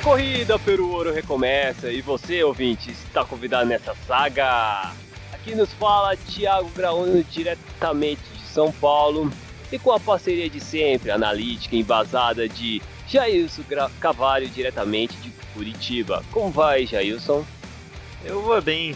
Corrida pelo ouro recomeça e você, ouvinte, está convidado nessa saga. Aqui nos fala Thiago Graúno diretamente de São Paulo e com a parceria de sempre, analítica embasada de Jailson Cavalho diretamente de Curitiba. Como vai, Jailson? Eu vou bem.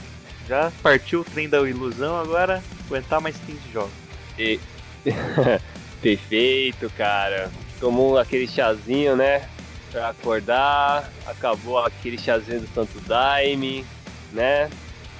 Já partiu o trem da ilusão, agora aguentar mais 15 jogos. E... Perfeito, cara. Tomou aquele chazinho, né? Pra acordar, acabou aquele chazinho do Santo Daime, né?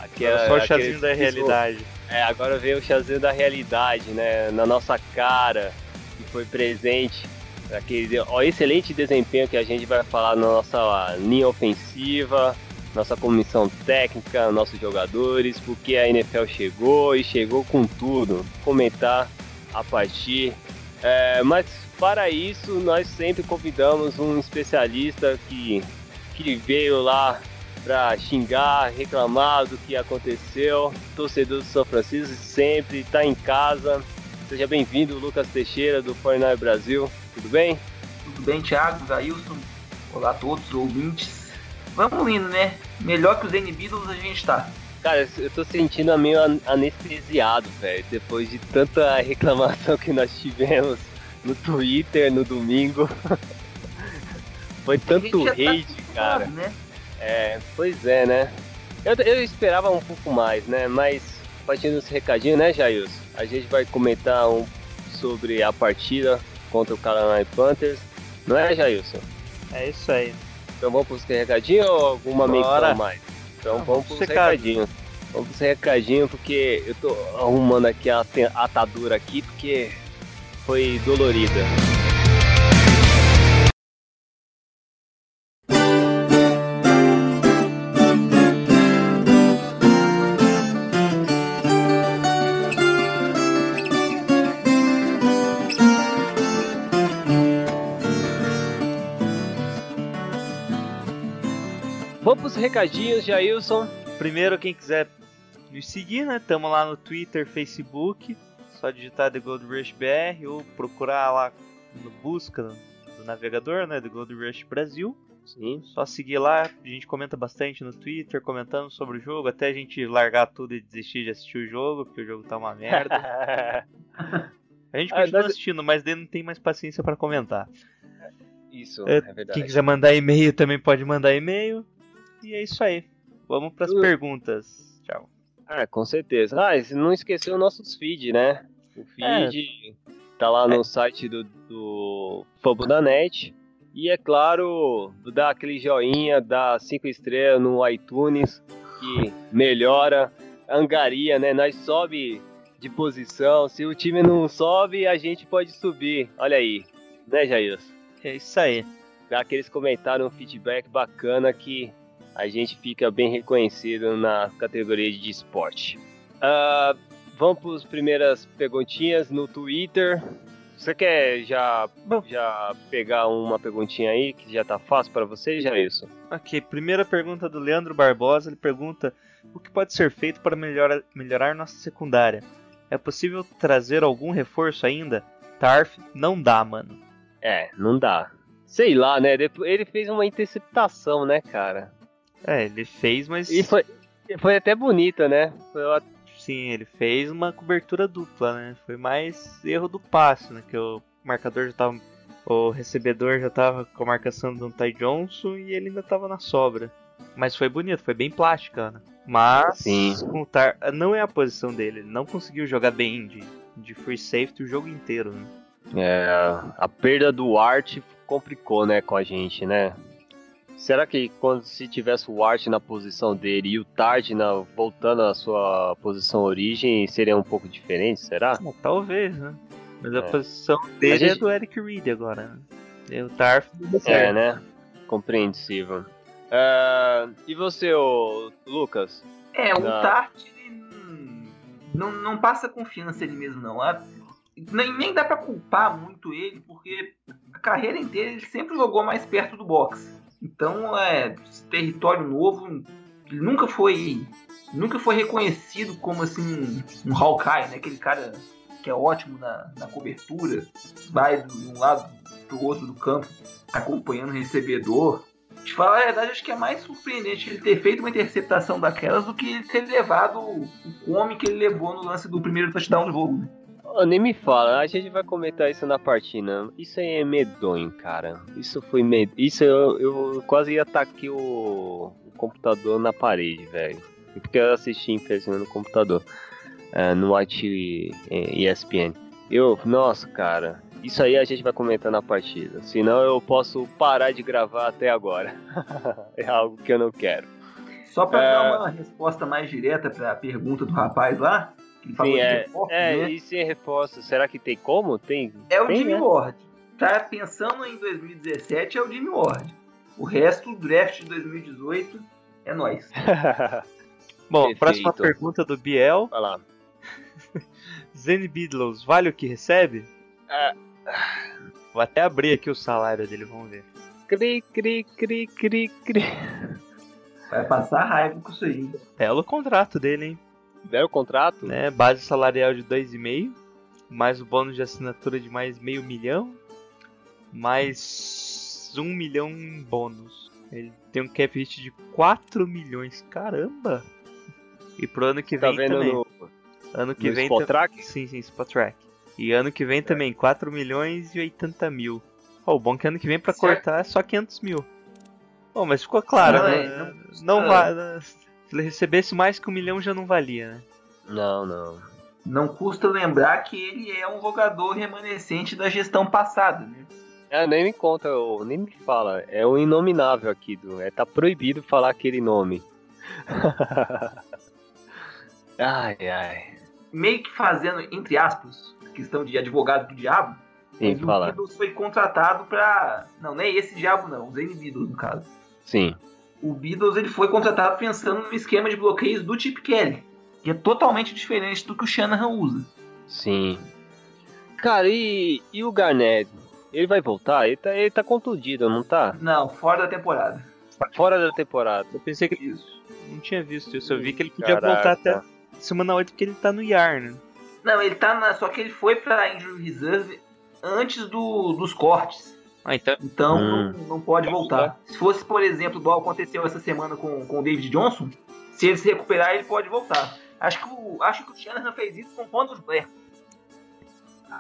Agora só o chazinho da realidade. É, agora veio o chazinho da realidade, né? Na nossa cara, que foi presente. Aquele ó, excelente desempenho que a gente vai falar na nossa linha ofensiva, nossa comissão técnica, nossos jogadores, porque a NFL chegou e chegou com tudo. Comentar a partir. É, mas para isso, nós sempre convidamos um especialista que, que veio lá para xingar, reclamar do que aconteceu. Torcedor do São Francisco sempre está em casa. Seja bem-vindo, Lucas Teixeira do 49 Brasil. Tudo bem? Tudo bem, Thiago, Zailson? Olá a todos os ouvintes. Vamos indo, né? Melhor que os N-Beatles a gente tá. Cara, eu tô sentindo meio an- anestesiado, velho, depois de tanta reclamação que nós tivemos no Twitter no domingo. Foi tanto tá hate, cara. acostumado, Né? É, pois é, né? Eu, eu esperava um pouco mais, né? Mas partindo desse recadinho, né, Jailson? A gente vai comentar um sobre a partida contra o Carolina Panthers. Não é, Jailson? É isso aí. Então vamos pros recadinhos ou alguma menção mais? Então Não, vamos pros recados. recadinhos. Vamos pros recadinhos porque eu tô arrumando aqui a atadura aqui porque foi dolorida. Vamos pros recadinhos, Jailson. Primeiro, quem quiser nos seguir, né? Tamo lá no Twitter, Facebook. Só digitar The Gold Rush BR ou procurar lá no busca do navegador, né? The Gold Rush Brasil. Sim. Só seguir lá, a gente comenta bastante no Twitter, comentando sobre o jogo, até a gente largar tudo e desistir de assistir o jogo, porque o jogo tá uma merda. A gente Ah, continua nós- assistindo, mas daí não tem mais paciência pra comentar. Isso, É, é, verdade. Quem quiser mandar e-mail também pode mandar e-mail. E é isso aí. Vamos pras Uh. perguntas. Tchau. Ah, com certeza. Ah, e não esqueceu o nosso feed, né? O feed tá lá no site do, do Fabo da Net. E é claro, dá aquele joinha, dá cinco estrelas no iTunes, que melhora, angaria, né? Nós sobe de posição. Se o time não sobe, a gente pode subir. Olha aí, né, Jair? É isso aí. Dá aqueles comentários, um feedback bacana que a gente fica bem reconhecido na categoria de esporte. Ah, vamos para as primeiras perguntinhas no Twitter. Você quer já, já pegar uma perguntinha aí que já tá fácil para você, já isso? Ok, primeira pergunta do Leandro Barbosa. Ele pergunta: O que pode ser feito para melhorar, melhorar nossa secundária? É possível trazer algum reforço ainda? Tarf, não dá, mano. É, não dá. Sei lá, né? Depois- Ele fez uma interceptação, né, cara? É, ele fez, mas. E foi, foi até bonita, né? Foi Sim, ele fez uma cobertura dupla, né? Foi mais erro do passe, né? Que o marcador já tava. O recebedor já tava com a marcação do Ty Johnson e ele ainda tava na sobra. Mas foi bonito, foi bem plástica, né? Mas Sim. Tar... não é a posição dele, ele não conseguiu jogar bem de, de free safety o jogo inteiro, né? É, a perda do Art complicou, né, com a gente, né? Será que quando se tivesse o Art na posição dele e o Tard na, voltando à sua posição origem, seria um pouco diferente, será? Bom, talvez, né? Mas a É. posição dele A gente- é do Eric Reed agora, né? E o Tarf É, né? compreensível. É, e você, ô, Lucas? É, o Não. Tart não, não passa confiança ele mesmo, não. A- nem, nem dá pra culpar muito ele, porque a carreira inteira ele sempre jogou mais perto do boxe. Então, é, território novo, ele nunca foi nunca foi reconhecido como assim um Hawkeye, né? Aquele cara que é ótimo na, na cobertura, vai de um lado pro outro do campo, acompanhando o recebedor. Te falar a verdade, acho que é mais surpreendente ele ter feito uma interceptação daquelas do que ele ter levado o come que ele levou no lance do primeiro touchdown do jogo. né? Ô, nem me fala, a gente vai comentar isso na partida. Isso aí é medonho, cara. Isso foi med... Isso eu, eu quase ia atacar o, o computador na parede, velho. Porque eu assisti infelizmente no computador. é, no White é, ESPN. Eu, nossa, cara. Isso aí a gente vai comentar na partida. Senão eu posso parar de gravar até agora. é algo que eu não quero. Só pra É. dar uma resposta mais direta pra pergunta do rapaz lá, Sim, de é, reforço, é né? e sem reforço, será que tem como? Tem? É o tem, Jimmy né? Ward. Tá pensando em 2017 é o Jimmy Ward. O resto, o draft de 2018 é nós. Bom, Perfeito. próxima pergunta do Biel. Vai lá. Zen Bidlows, vale o que recebe? Ah. Vou até abrir aqui o salário dele, vamos ver. Cri, cri, cri, cri, cri. Vai passar raiva com isso aí. Belo contrato dele, hein? Deram o contrato? Né? Base salarial de 2,5, mais o bônus de assinatura de mais meio milhão, mais um milhão em bônus. Ele tem um cap hit de 4 milhões, caramba! E pro ano que Tá vem vendo também. no, Ano que no vem Spot Track? Sim, sim, Spot Track. E ano que vem também, 4 milhões e 80 mil. Ó, o bom é que ano que vem pra cortar é só 500 mil. Bom, mas ficou claro, Não, né? é, Não, não- não va- Se ele recebesse mais que um milhão já não valia, né? Não, não. Não custa lembrar que ele é um jogador remanescente da gestão passada, né? É, nem me conta, nem me fala. É o inominável aqui, do, é, tá proibido falar aquele nome. ai, ai. Meio que fazendo, entre aspas, questão de advogado do diabo, Sim, o fala. Beatles foi contratado pra. Não, não é esse diabo não, o Zane Beatles no caso. Sim. O Beatles ele foi contratado pensando no esquema de bloqueios do Chip Kelly, que é totalmente diferente do que o Shanahan usa. Sim. Cara, e, e o Garnett? Ele vai voltar? Ele tá, ele tá contundido, não tá? Não, fora da temporada. Fora da temporada. Eu pensei que Isso. não tinha visto isso. Eu vi que ele podia Caraca. voltar até semana 8 porque ele tá no IAR, né? Não, ele tá na. Só que ele foi pra Injury Reserve antes do, dos cortes. Ah, então. Então Hum. não, não pode voltar. Se fosse, por exemplo, igual aconteceu essa semana com, com o David Johnson, se ele se recuperar, ele pode voltar. Acho que o, acho que o Shanahan fez isso com o Pontos Blair.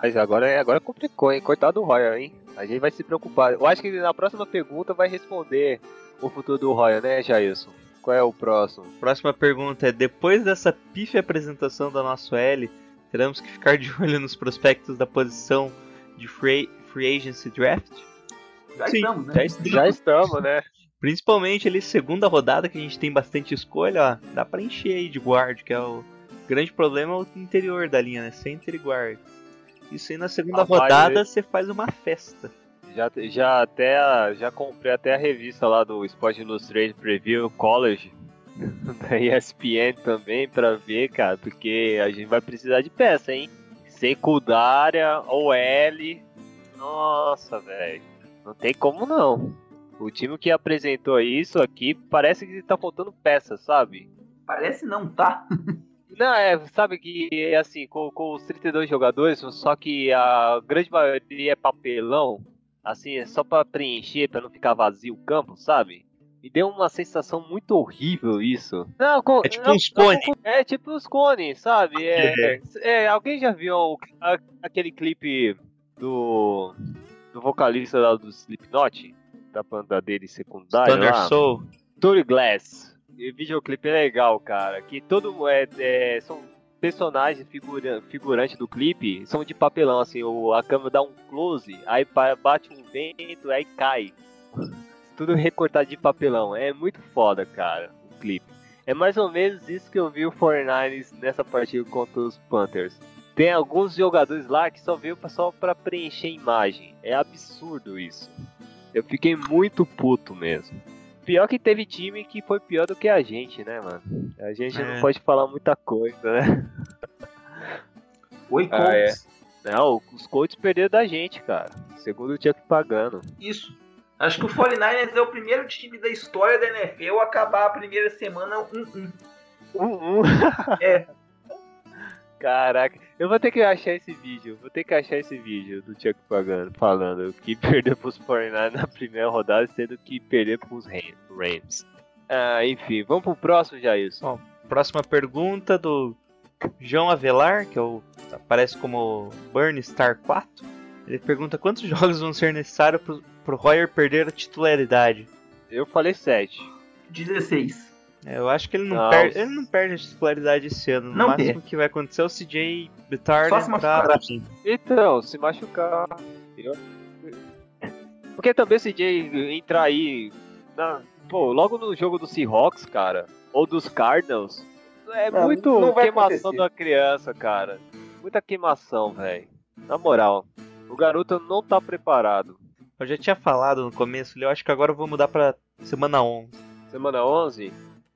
Mas agora, é- agora complicou, hein? Coitado do Royal, hein? A gente vai se preocupar. Eu acho que na próxima pergunta vai responder o futuro do Royal, né, Jailson? Qual é o próximo? Próxima pergunta é: depois dessa pífia apresentação da nossa L, teremos que ficar de olho nos prospectos da posição de free, free agency draft? Já Sim, estamos, né? Já, est- já estamos, né? Principalmente ali, segunda rodada, que a gente tem bastante escolha, ó, dá pra encher aí de guard, que é o grande problema é o interior da linha, né? Center e guard. Isso aí na segunda Rapaz, rodada eu- você faz uma festa. Já, já até a- já comprei até a revista lá do Sport Illustrated Preview College da ESPN também pra ver, cara, porque a gente vai precisar de peça, hein? Secundária, OL. Nossa, velho. Não tem como não. O time que apresentou isso aqui parece que tá faltando peça, sabe? Parece não, tá? Não, é, sabe que é assim, com, com os 32 jogadores, só que a grande maioria é papelão, assim, é só pra preencher, pra não ficar vazio o campo, sabe? Me deu uma sensação muito horrível isso. Não, com- É tipo não, uns cone. não, É tipo os cones, sabe? É, é, alguém já viu aquele clipe do, do vocalista lá do Slipknot? Da banda dele secundária Thunder lá? Soul. Tour Glass. E o videoclipe é legal, cara. Que todo é, é, são personagens figura, figurantes do clipe são de papelão, assim, o, a câmera dá um close, aí bate um vento, aí cai. Tudo recortado de papelão. É muito foda, cara, o clipe. É mais ou menos isso que eu vi o 49ers nessa partida contra os Panthers. Tem alguns jogadores lá que só veio pra- só pra preencher imagem. É absurdo isso. Eu fiquei muito puto mesmo. Pior que teve time que foi pior do que a gente, né, mano? A gente É. não pode falar muita coisa, né? Oi, Ah, é. Colts. Não, os Colts perderam da gente, cara. Segundo tinha que pagando. Isso. Acho que o 49ers é o primeiro time da história da NFL a acabar a primeira semana 1-1. Um, um. É. Caraca, eu vou ter que achar esse vídeo. Vou ter que achar esse vídeo do Chuck pagando, falando que perdeu pros 49 na primeira rodada, sendo que perdeu pros Ram- Rams. Ah, enfim, vamos pro próximo, Jailson. Próxima pergunta do João Avelar, que é o, aparece como Burn Star 4. Ele pergunta quantos jogos vão ser necessários pro, pro Royer perder a titularidade. Eu falei 7. 16. É, eu acho que ele não, Não. perde, ele não perde a titularidade esse ano. No Não máximo que vai acontecer é o CJ Bitar Só se entrar machucar. Então, se machucar. eu- Porque também se CJ entrar aí. na- Pô, logo no jogo do Seahawks, cara, ou dos Cardinals, é Não, muito não queimação acontecer. da criança, cara. Muita queimação, velho. Na moral, o garoto não tá preparado. Eu já tinha falado no começo, eu acho que agora eu vou mudar pra semana 11. Semana 11?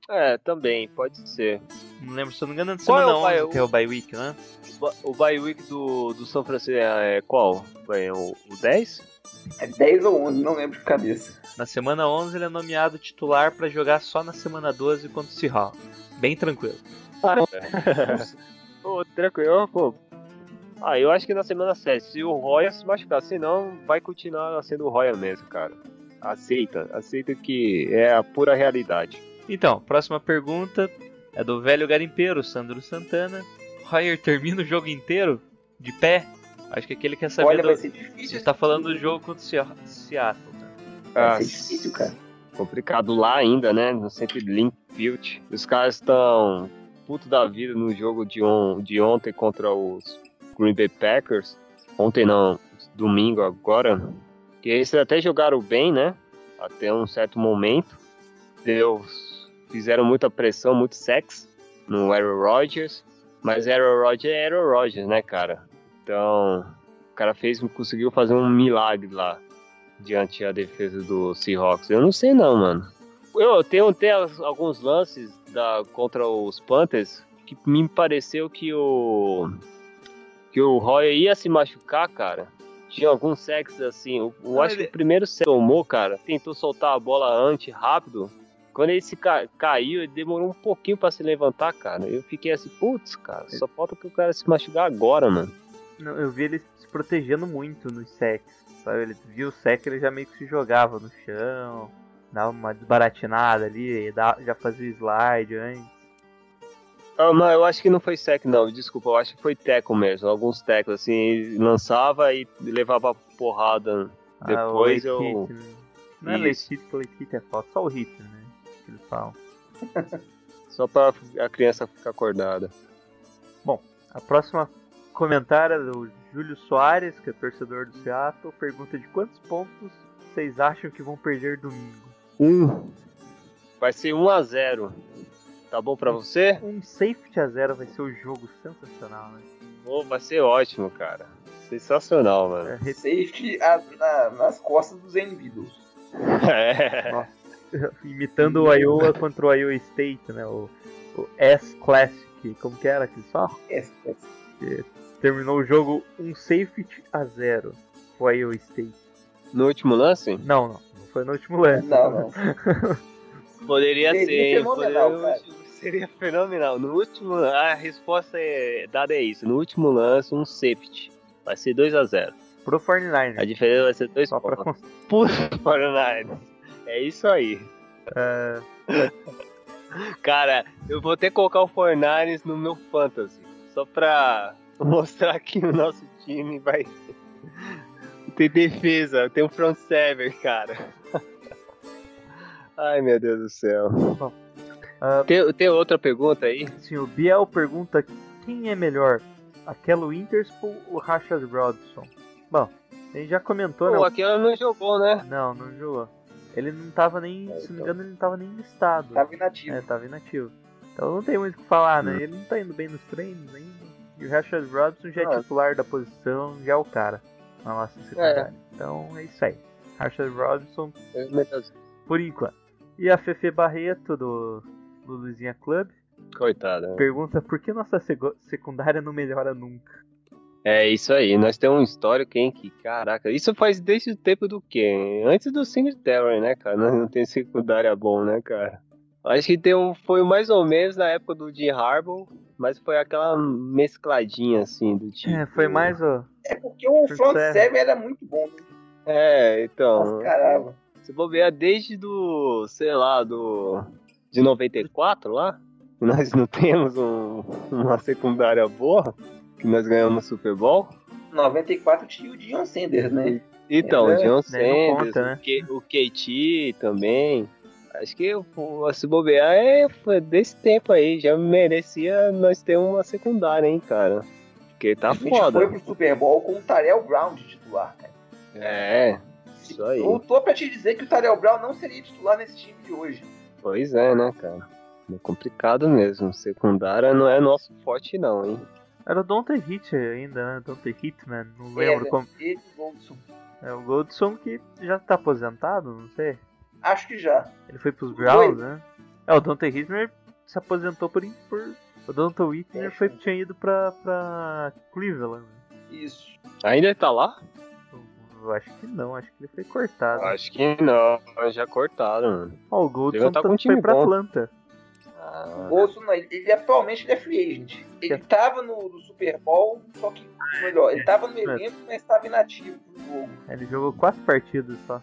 É, também, pode ser. Não lembro, se eu não me engano, é de Qual é semana o bye- 11 que é o bye week, né? O bye week do, do São Francisco é qual? É o, o 10? É 10 ou 11, não lembro de cabeça. Na semana 11 ele é nomeado titular pra jogar só na semana 12 contra o Seahawks. Bem tranquilo. Pô, tranquilo, pô. Ah, eu acho que na semana 7, se o Roya se machucar, senão vai continuar sendo o Roya mesmo, cara. Aceita, aceita que é a pura realidade. Então, próxima pergunta é do velho garimpeiro, Sandro Santana. Royer termina o jogo inteiro de pé? Acho que aqui ele quer saber Olha, do... vai ser difícil. Você tá falando do jogo contra o Sea- Seattle, né? Vai ser difícil, cara. Complicado lá ainda, né? No sempre Linkfield. Os caras estão puto da vida no jogo de, on de ontem contra os Green Bay Packers. Ontem não, domingo agora. Que eles até jogaram bem, né? Até um certo momento. Deus fizeram muita pressão, muito sexo no Aaron Rodgers. Mas Aaron Rodgers é Aaron Rodgers, né, cara? Então, o cara fez, conseguiu fazer um milagre lá diante da defesa do Seahawks. Eu não sei não, mano. Eu tenho, tenho alguns lances da, contra os Panthers que me pareceu que o que o Roy ia se machucar, cara. Tinha alguns sacks assim. Eu, eu acho que o primeiro sack que tomou, cara, tentou soltar a bola antes, rápido. Quando ele se ca- caiu, ele demorou um pouquinho pra se levantar, cara. Eu fiquei assim, putz, cara, só falta que o cara se machucar agora, mano. Não, eu vi ele se protegendo muito nos sacks, sabe? Ele viu o sack, ele já meio que se jogava no chão, dava uma desbaratinada ali, já fazia o slide antes. Ah, mas eu acho que não foi sec, não. Desculpa, eu acho que foi teco mesmo. Alguns tecos, assim, lançava e levava porrada. Depois ah, late eu- hit, né? Não é hit, late hit é falta, só o hit, né? Que eles falam. Só pra a criança ficar acordada. A próxima comentário é do Júlio Soares, que é torcedor do Seattle, pergunta de quantos pontos vocês acham que vão perder domingo? Um. Vai ser 1 a 0 Tá bom pra você? Um safety a zero vai ser o jogo sensacional, né? Pô, vai ser ótimo, cara. Sensacional, mano. É, Safety a- na- nas costas dos Envidos. É. imitando o Iowa contra o Iowa State, né? O, o S-Classic, como que era aqui só? S-Classic. Terminou o jogo um safety a zero o Iowa State. No último lance? Não, não. Não foi no último lance. Não, não. Poderia, ser, poderia... Seria fenomenal. No último, a resposta é, dada é isso. No último lance, um safety. Vai ser 2 a 0 Pro 49. A diferença vai ser 2 pontos. Pra... Pro 49. É isso aí. É, Cara, eu vou que colocar o Fornares no meu fantasy. Só pra mostrar que o nosso time vai ter defesa, tem um front seven, cara. Ai meu Deus do céu. Ah, Tem, tem outra pergunta aí? assim, o Biel pergunta quem é melhor, aquela Winterspool ou Rashad Rodson? Bom, gente já comentou, Pô, né? aqui ela não jogou, né? Não, não jogou. Ele não tava nem, É, se não me então. engano, ele não tava nem listado. Tava inativo. É, tava inativo. Então não tem muito o que falar, Hum. né? Ele não tá indo bem nos treinos ainda. E o Rashad Robinson já é Ah. titular da posição, já é o cara na nossa secundária. Então é isso aí. Rashad Robinson, Metas- por enquanto. E a Fefe Barreto, do, do Luzinha Club, Coitada. pergunta por que nossa secundária não melhora nunca. É isso aí, nós temos um histórico, hein, que caraca, isso faz desde o tempo do quê? Antes do Singletary, né, cara? Nós não tem secundária bom, né, cara? Acho que tem um, foi mais ou menos na época do Jim Harbaugh, mas foi aquela mescladinha, assim, do tipo... É, foi mais o. É porque o front seven era muito bom, né? É, então... Mascarava. Se bobear desde do, sei lá, do... De 94 lá, que nós não temos um- uma secundária boa, que nós ganhamos o Super Bowl... 94 tinha o Dion Sanders, né? Então, É, o John daí não Sanders, conta, né? o, KT também. Acho que o se bobear é foi desse tempo aí. Já merecia nós ter uma secundária, hein, cara. Porque tá a gente foda. foi pro Super Bowl com o Tarell Brown de titular, cara. É, isso aí. Eu tô pra te dizer que o Tarell Brown não seria titular nesse time de hoje. Pois é, né, cara. É complicado mesmo. Secundária não é nosso forte, não, hein. Era o Dante Hit ainda, né? Dante Hitman, não lembro Era como. Ele e o Goldson. É o Goldson que já tá aposentado, não sei. Acho que já. Ele foi pros Os Browns, né? É, o Dante Hitman se aposentou por. por... O Dante Whitmer É, foi, tinha ido pra, pra Cleveland. Isso. Ainda tá lá? Eu, acho que não, acho que ele foi cortado. Acho que não. Já cortaram, mano. Ó, o Goldson tá com um foi pra bom. Atlanta. O Ah, Goldson, não, ele, ele atualmente ele é free agent. Ele tava no, no Super Bowl, só que, melhor, ele tava no elenco, mas tava inativo pro jogo. Ele jogou quatro partidas só.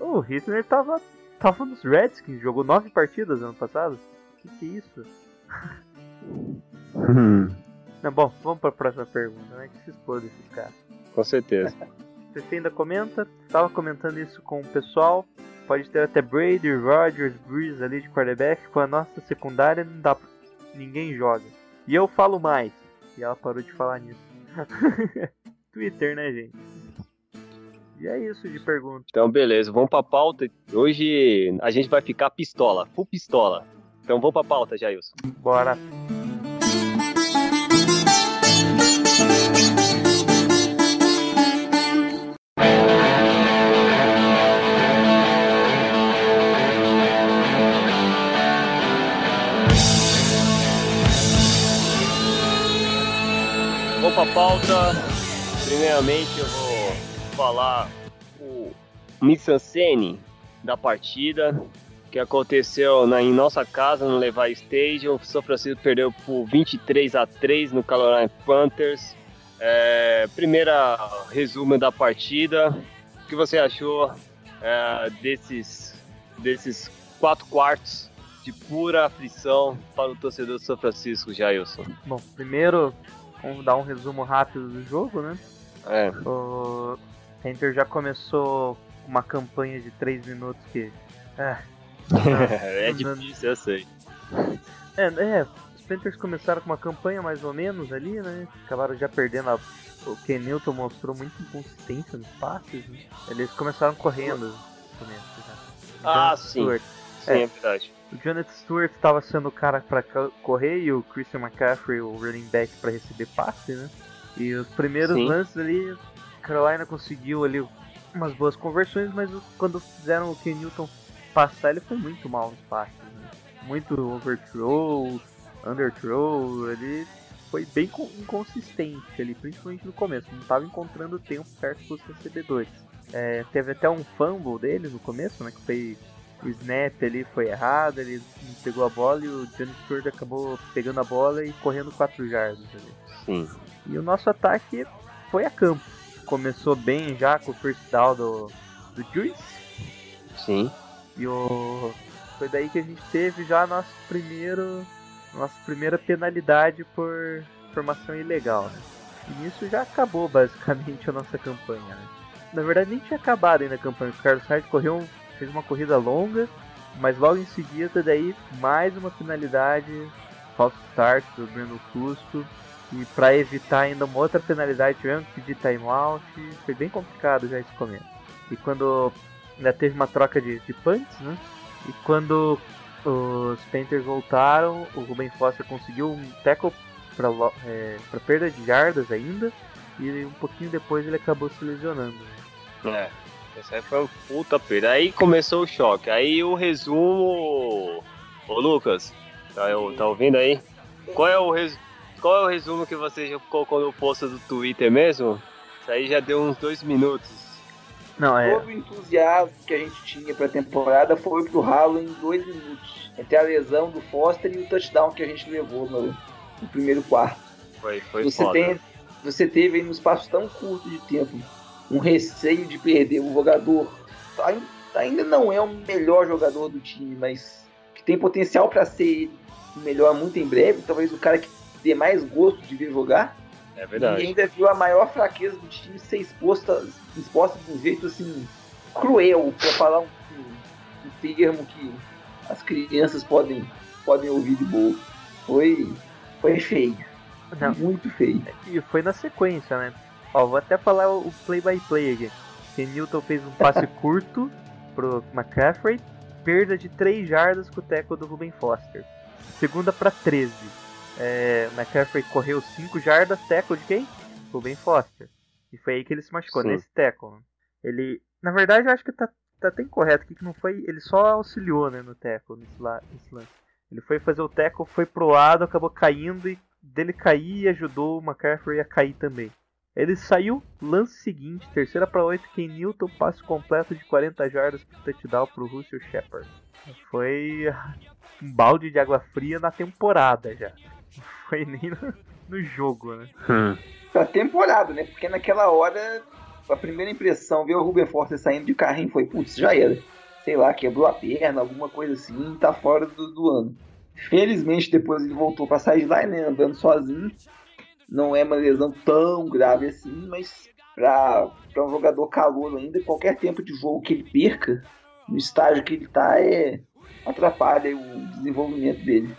O Hitler tava, tava nos Redskins, jogou nove partidas ano passado. Que que é isso? hum, Não, bom, vamos pra próxima pergunta, né? Que se exploda esses caras. com certeza. Você ainda comenta, estava comentando isso com o pessoal. Pode ter até Brady, Rodgers, Breeze ali de quarterback. Com a nossa secundária não dá ninguém joga. E eu falo mais. E ela parou de falar nisso. Twitter, né, gente? E é isso de pergunta. Então, beleza, vamos pra pauta. Hoje a gente vai ficar pistola, full pistola. Então vamos pra pauta, Jailson. Bora. Pauta. Primeiramente eu vou falar o mise-en-scène da partida que aconteceu na, em nossa casa no Levi Stadium. O São Francisco perdeu por 23 a 3 no Carolina Panthers. É, primeira resumo da partida. O que você achou é, desses, desses quatro quartos de pura aflição para o torcedor do São Francisco, Jailson? Bom, primeiro, vamos dar um resumo rápido do jogo, né? É, O Panther já começou uma campanha de 3 minutos que. É, é difícil, eu sei. é, é, os Panthers começaram com uma campanha mais ou menos ali, né? Acabaram já perdendo a. O Ken Newton mostrou muita inconsistência nos passes, né? Eles começaram correndo no começo já. Ah, Jonathan sim. Stewart. Sim, é verdade. O Jonathan Stewart estava sendo o cara para correr e o Christian McCaffrey, o running back, para receber passe, né? E os primeiros Sim. lances ali, Carolina conseguiu ali umas boas conversões, mas quando fizeram o Ken Newton passar, ele foi muito mal nos passes, né? Muito overthrow, underthrow, ele foi bem con- inconsistente ali, principalmente no começo, não estava encontrando tempo certo para os recebedores. É, teve até um fumble dele no começo, né? Que foi o snap ali foi errado, ele não pegou a bola e o Johnny Stewart acabou pegando a bola e correndo 4 jardas ali. Sim. E o nosso ataque foi a campo. Começou bem já com o first down do, do Juice. Sim. E o. Foi daí que a gente teve já nosso primeiro. Nossa primeira penalidade por formação ilegal, né? E nisso já acabou basicamente a nossa campanha, né? Na verdade nem tinha acabado ainda a campanha. O Carlos Hyde correu, um- fez uma corrida longa, mas logo em seguida daí mais uma penalidade, false start do Breno Custo. E para evitar ainda uma outra penalidade, tivemos que pedir timeout. Foi bem complicado já esse começo. E quando ainda teve uma troca de, de punts, né? E quando os Panthers voltaram, o Ruben Foster conseguiu um tackle para é, perda de jardas ainda. E um pouquinho depois ele acabou se lesionando. né? É. Esse aí foi um puta perda. Aí começou o choque. Aí o resumo. Ô Lucas, tá, tá ouvindo aí? Qual é o resumo? Qual é o resumo que você já colocou no post do Twitter mesmo? Isso aí já deu uns dois minutos. Não, é. Todo o entusiasmo que a gente tinha pra temporada foi pro ralo em dois minutos. Entre a lesão do Foster e o touchdown que a gente levou no, no primeiro quarto. Foi, foi Você, foda. tem, você teve aí num espaço tão curto de tempo um receio de perder um jogador. ai- Ainda não é o melhor jogador do time, mas que tem potencial para ser o melhor muito em breve. Talvez o cara que dê mais gosto de ver jogar. É E verdade. ainda viu a maior fraqueza do time ser exposta, exposta de um jeito assim cruel, para falar um, um- um termo que as crianças podem, podem ouvir de boa. Foi, foi feio. Não. Muito feio. E foi na sequência, né? Ó, vou até falar o play-by-play aqui. Que Newton fez um passe curto pro McCaffrey, perda de 3 jardas com o tackle do Ruben Foster. Segunda para 13. É, McCaffrey correu 5 jardas, tackle de quem? Ruben Foster. E foi aí que ele se machucou, Sim. nesse né? Ele, na verdade, eu acho que tá, tá até incorreto aqui, que não foi, ele só auxiliou, né, no tackle, nesse, la- nesse lance. Ele foi fazer o tackle, foi pro lado, acabou caindo e dele cair ajudou o McCaffrey a cair também. Ele saiu, lance seguinte, terceira para 8, Ken Newton, passe completo de 40 jardas pro touchdown pro Russell Shepard. Foi um balde de água fria na temporada já. Não foi nem no, no jogo, né? Hum. Pra temporada, né? Porque naquela hora, a primeira impressão, ver o Ruben Foster saindo de carrinho foi, putz, já era. Sei lá, quebrou a perna, alguma coisa assim, tá fora do, do ano. Felizmente, depois ele voltou pra sideline, né? Andando sozinho. Não é uma lesão tão grave assim, mas pra um jogador calor ainda, qualquer tempo de jogo que ele perca, no estágio que ele tá, é atrapalha o desenvolvimento dele.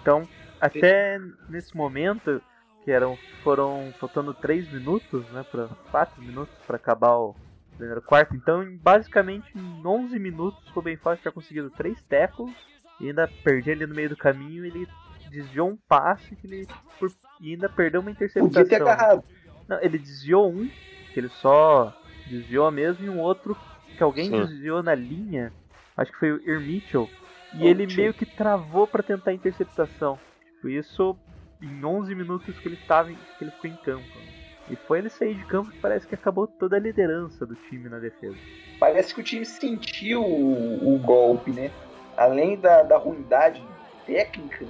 Então, até nesse momento, que eram foram faltando 3 minutos, né, para 4 minutos para acabar o primeiro quarto. Então, basicamente em 11 minutos, o Ruben Foster tinha conseguido 3 tackles e ainda perdi ali no meio do caminho, ele desviou um passe que ele por- e ainda perdeu uma Podia ter interceptação. agarrado. Não, ele desviou um, que ele só desviou mesmo, e um outro que alguém Sim. desviou na linha, acho que foi o Ir Mitchell, e Oh, ele meio que travou pra tentar a interceptação. Tipo, isso em 11 minutos que ele estava, em- que ele ficou em campo. E foi ele sair de campo que parece que acabou toda a liderança do time na defesa. parece que o time sentiu o, o golpe, né? Além da, da ruindade técnica,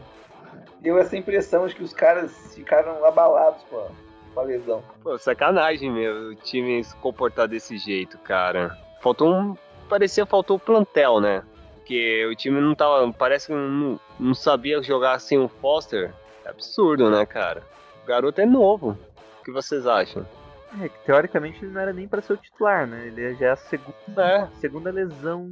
deu essa impressão de que os caras ficaram abalados com a, com a lesão. Pô, sacanagem, meu, o time se comportar desse jeito, cara. Faltou um. Parecia faltou plantel, né? Porque o time não tava. Parece que não, não sabia jogar sem o Foster. É absurdo, né, cara? O garoto é novo. O que vocês acham? É, que teoricamente ele não era nem pra ser o titular, né? Ele já é a segunda, É. segunda lesão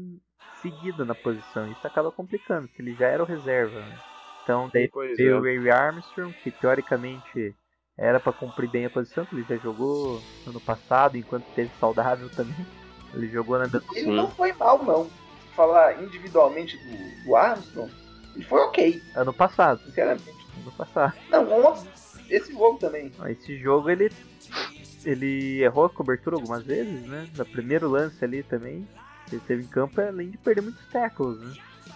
seguida na posição. Isso acaba complicando, porque ele já era o reserva. Né? Então, daí Pois veio é. o Ray Armstrong, que teoricamente era pra cumprir bem a posição, que ele já jogou ano passado, enquanto esteve saudável também. Ele jogou na Ele não foi mal, não. Se falar individualmente do, do Armstrong, ele foi ok, ano passado. sinceramente. Ano passado. Não, ontem, esse jogo também. Ó, Esse jogo ele ele errou a cobertura algumas vezes, né? No primeiro lance ali também. Ele teve em campo além de perder muitos tackles, né?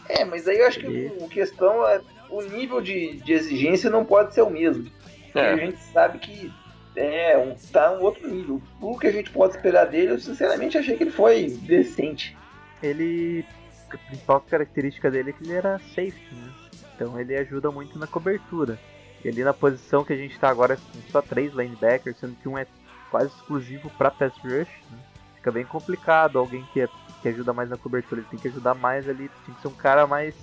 É, mas aí eu acho que o- a questão é o nível de, de exigência não pode ser o mesmo. Porque É. a gente sabe que é, um, tá um outro nível. O que a gente pode esperar dele, eu sinceramente achei que ele foi decente. ele. A principal característica dele é que ele era safety, né? Então ele ajuda muito na cobertura. E ali na posição que a gente tá agora com só três linebackers, sendo que um é quase exclusivo para pass rush, né? fica bem complicado. Alguém que, é- que ajuda mais na cobertura, ele tem que ajudar mais ali, tem que ser um cara mais.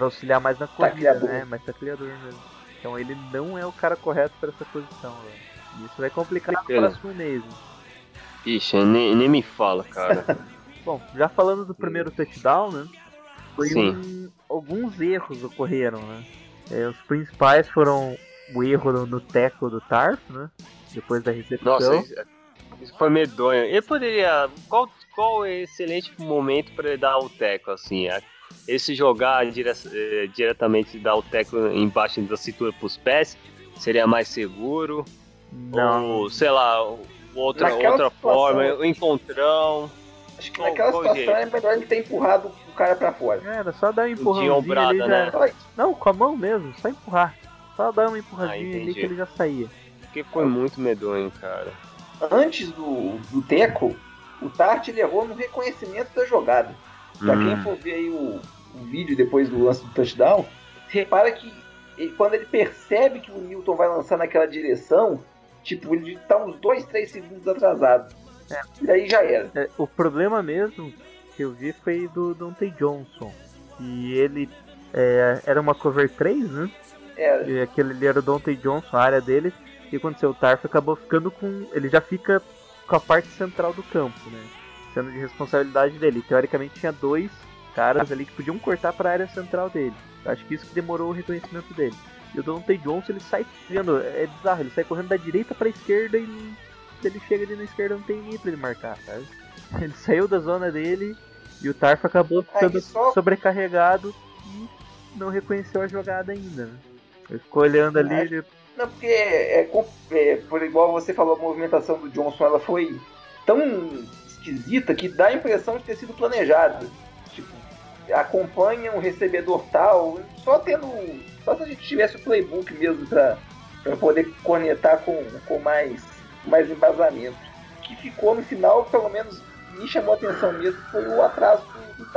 Pra auxiliar mais na corrida, Tacleador. né? Mais tacleador mesmo. Então ele não é o cara correto para essa posição, velho. E Isso vai complicar no Pena. próximo mês. né? Ixi, nem, nem me fala, cara. Bom, já falando do primeiro touchdown, né? Foi Sim. um- alguns erros ocorreram, né? É, os principais foram o erro no, no tackle do Tarf, né? Depois da recepção. Nossa, isso, isso foi medonho. Ele poderia. Qual, qual é excelente momento para ele dar o teco, assim? é? Ele se jogar dire- eh, diretamente dar o teco embaixo da cintura pros pés seria mais seguro? não, Ou, sei lá, outra, Naquela outra situação- forma, o encontrão, Acho que naquela qual situação jeito? é melhor ele ter empurrado o cara pra fora. É, Era só dar um de empurrãozinho ombrada, ali já... né? Não, com a mão mesmo, só empurrar. Só dar uma empurradinha ali entendi. que ele já saía. Porque foi muito medonho, cara. Antes do, do teco, o Tart ele errou no reconhecimento da jogada. Pra quem Hum. for ver aí o, o vídeo depois do lance do touchdown, repara que ele- quando ele percebe que o Newton vai lançar naquela direção, tipo, ele tá uns 2, 3 segundos atrasado. E daí já era. É, o problema mesmo que eu vi foi do Dante Johnson. E ele é, era uma cover 3, né? Era. E aquele ali era o Dante Johnson, a área dele. E aconteceu, o Tarf acabou ficando com. Ele já fica com a parte central do campo, né? Sendo de responsabilidade dele. Teoricamente tinha dois caras ali que podiam cortar para a área central dele. Acho que isso que demorou o reconhecimento dele. E o Dante Johnson ele sai vendo, é bizarro, ele sai correndo da direita para a esquerda e ele chega ali na esquerda não tem ninguém para ele marcar, sabe? Ele saiu da zona dele e o Tarf acabou ficando Aí só- sobrecarregado e não reconheceu a jogada ainda. Né? Ele ficou olhando ali, É. ele Não, porque é, com- é, por igual você falou, a movimentação do Johnson ela foi tão esquisita que dá a impressão de ter sido planejada. Tipo, acompanha um recebedor tal, só tendo. Só se a gente tivesse o playbook mesmo pra, pra poder conectar com, com mais, mais embasamento. Que ficou no final, pelo menos me chamou a atenção mesmo, foi o atraso do, do.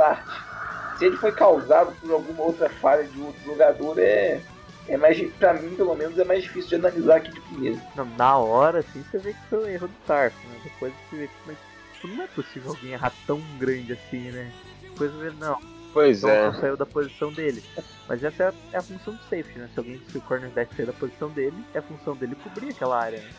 Se ele foi causado por alguma outra falha de outro jogador, é, é mais, pra mim, pelo menos, é mais difícil de analisar aqui de primeiro. Não, na hora, assim, você vê que foi um erro do Tarf, né? Depois você vê que mas, tipo, não é possível alguém errar tão grande assim, né? Você vê, não, Pois então é. não saiu da posição dele. Mas essa é a, é a função do safety, né? Se alguém, se o cornerback sair da posição dele, é a função dele cobrir aquela área, né?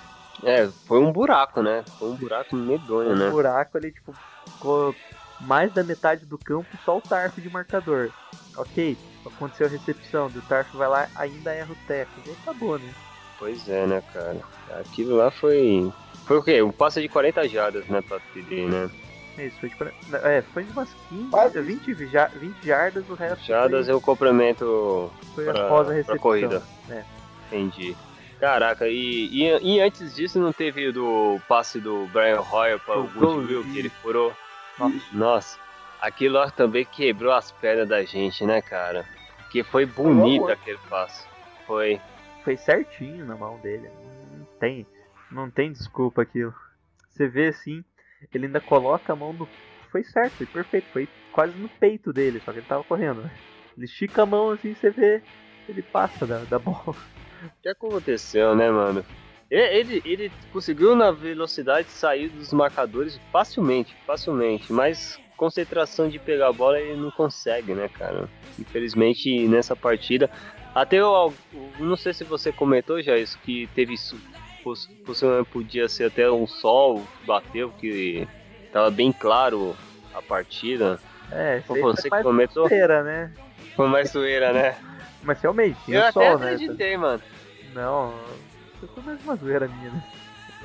É, foi um buraco, né? Foi um buraco medonho, Um né? buraco ali, tipo, ficou mais da metade do campo só o Tarf de marcador. Ok, aconteceu a recepção, o Tarf vai lá, ainda erra o teco. E acabou, né? Pois é, né, cara? Aquilo lá foi. Foi o quê? Um passe de 40 jardas, né, pra TD, né? É isso, foi de, é, foi de umas 15, Quase. 20, ja- 20 jardas, o resto Jardas foi, eu complemento foi pra- após a pra recepção. corrida. É. Entendi. Caraca, e, e, e antes disso não teve do passe do Brian Hoyer para o Goodwill que ele furou? Nossa. Nossa, aquilo lá também quebrou as pernas da gente, né, cara? Porque foi bonito Foi. aquele passe. Foi. Foi certinho na mão dele. Não tem, não tem desculpa aquilo. Você vê assim, ele ainda coloca a mão no. Foi certo, foi perfeito, foi quase no peito dele, só que ele tava correndo. Ele estica a mão assim, você vê, ele passa da, da bola. O que aconteceu, né, mano? Ele, ele, conseguiu na velocidade sair dos marcadores facilmente, facilmente, mas concentração de pegar a bola ele não consegue, né, cara? Infelizmente nessa partida, até eu, eu não sei se você comentou já isso, que teve podia ser até um sol que bateu, que tava bem claro a partida. É, Foi você mais comentou? zoeira, né? Foi mais zoeira, né? Mas realmente, tinha Eu o até sol, né? acreditei, mano. Não, foi mais uma zoeira minha, né?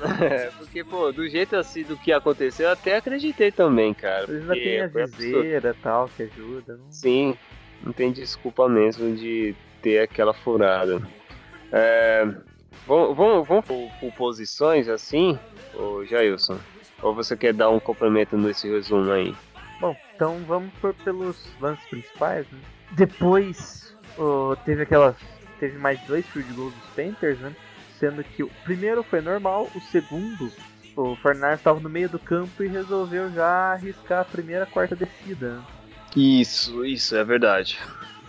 É, porque, pô, do jeito assim do que aconteceu, eu até acreditei também, cara. Eles ainda tem a viseira e tal, que ajuda. Não... Sim, não tem desculpa mesmo de ter aquela furada. É, vamos, vamos, vamos por, por posições assim, ô Jailson? Ou você quer dar um complemento nesse resumo aí? Bom, então vamos por pelos lances principais, né? Depois ô, teve aquelas. Teve mais dois field goals dos Panthers, né? Sendo que o primeiro foi normal, o segundo, o Fernandes estava no meio do campo e resolveu já arriscar a primeira quarta descida. né? Isso, isso, é verdade.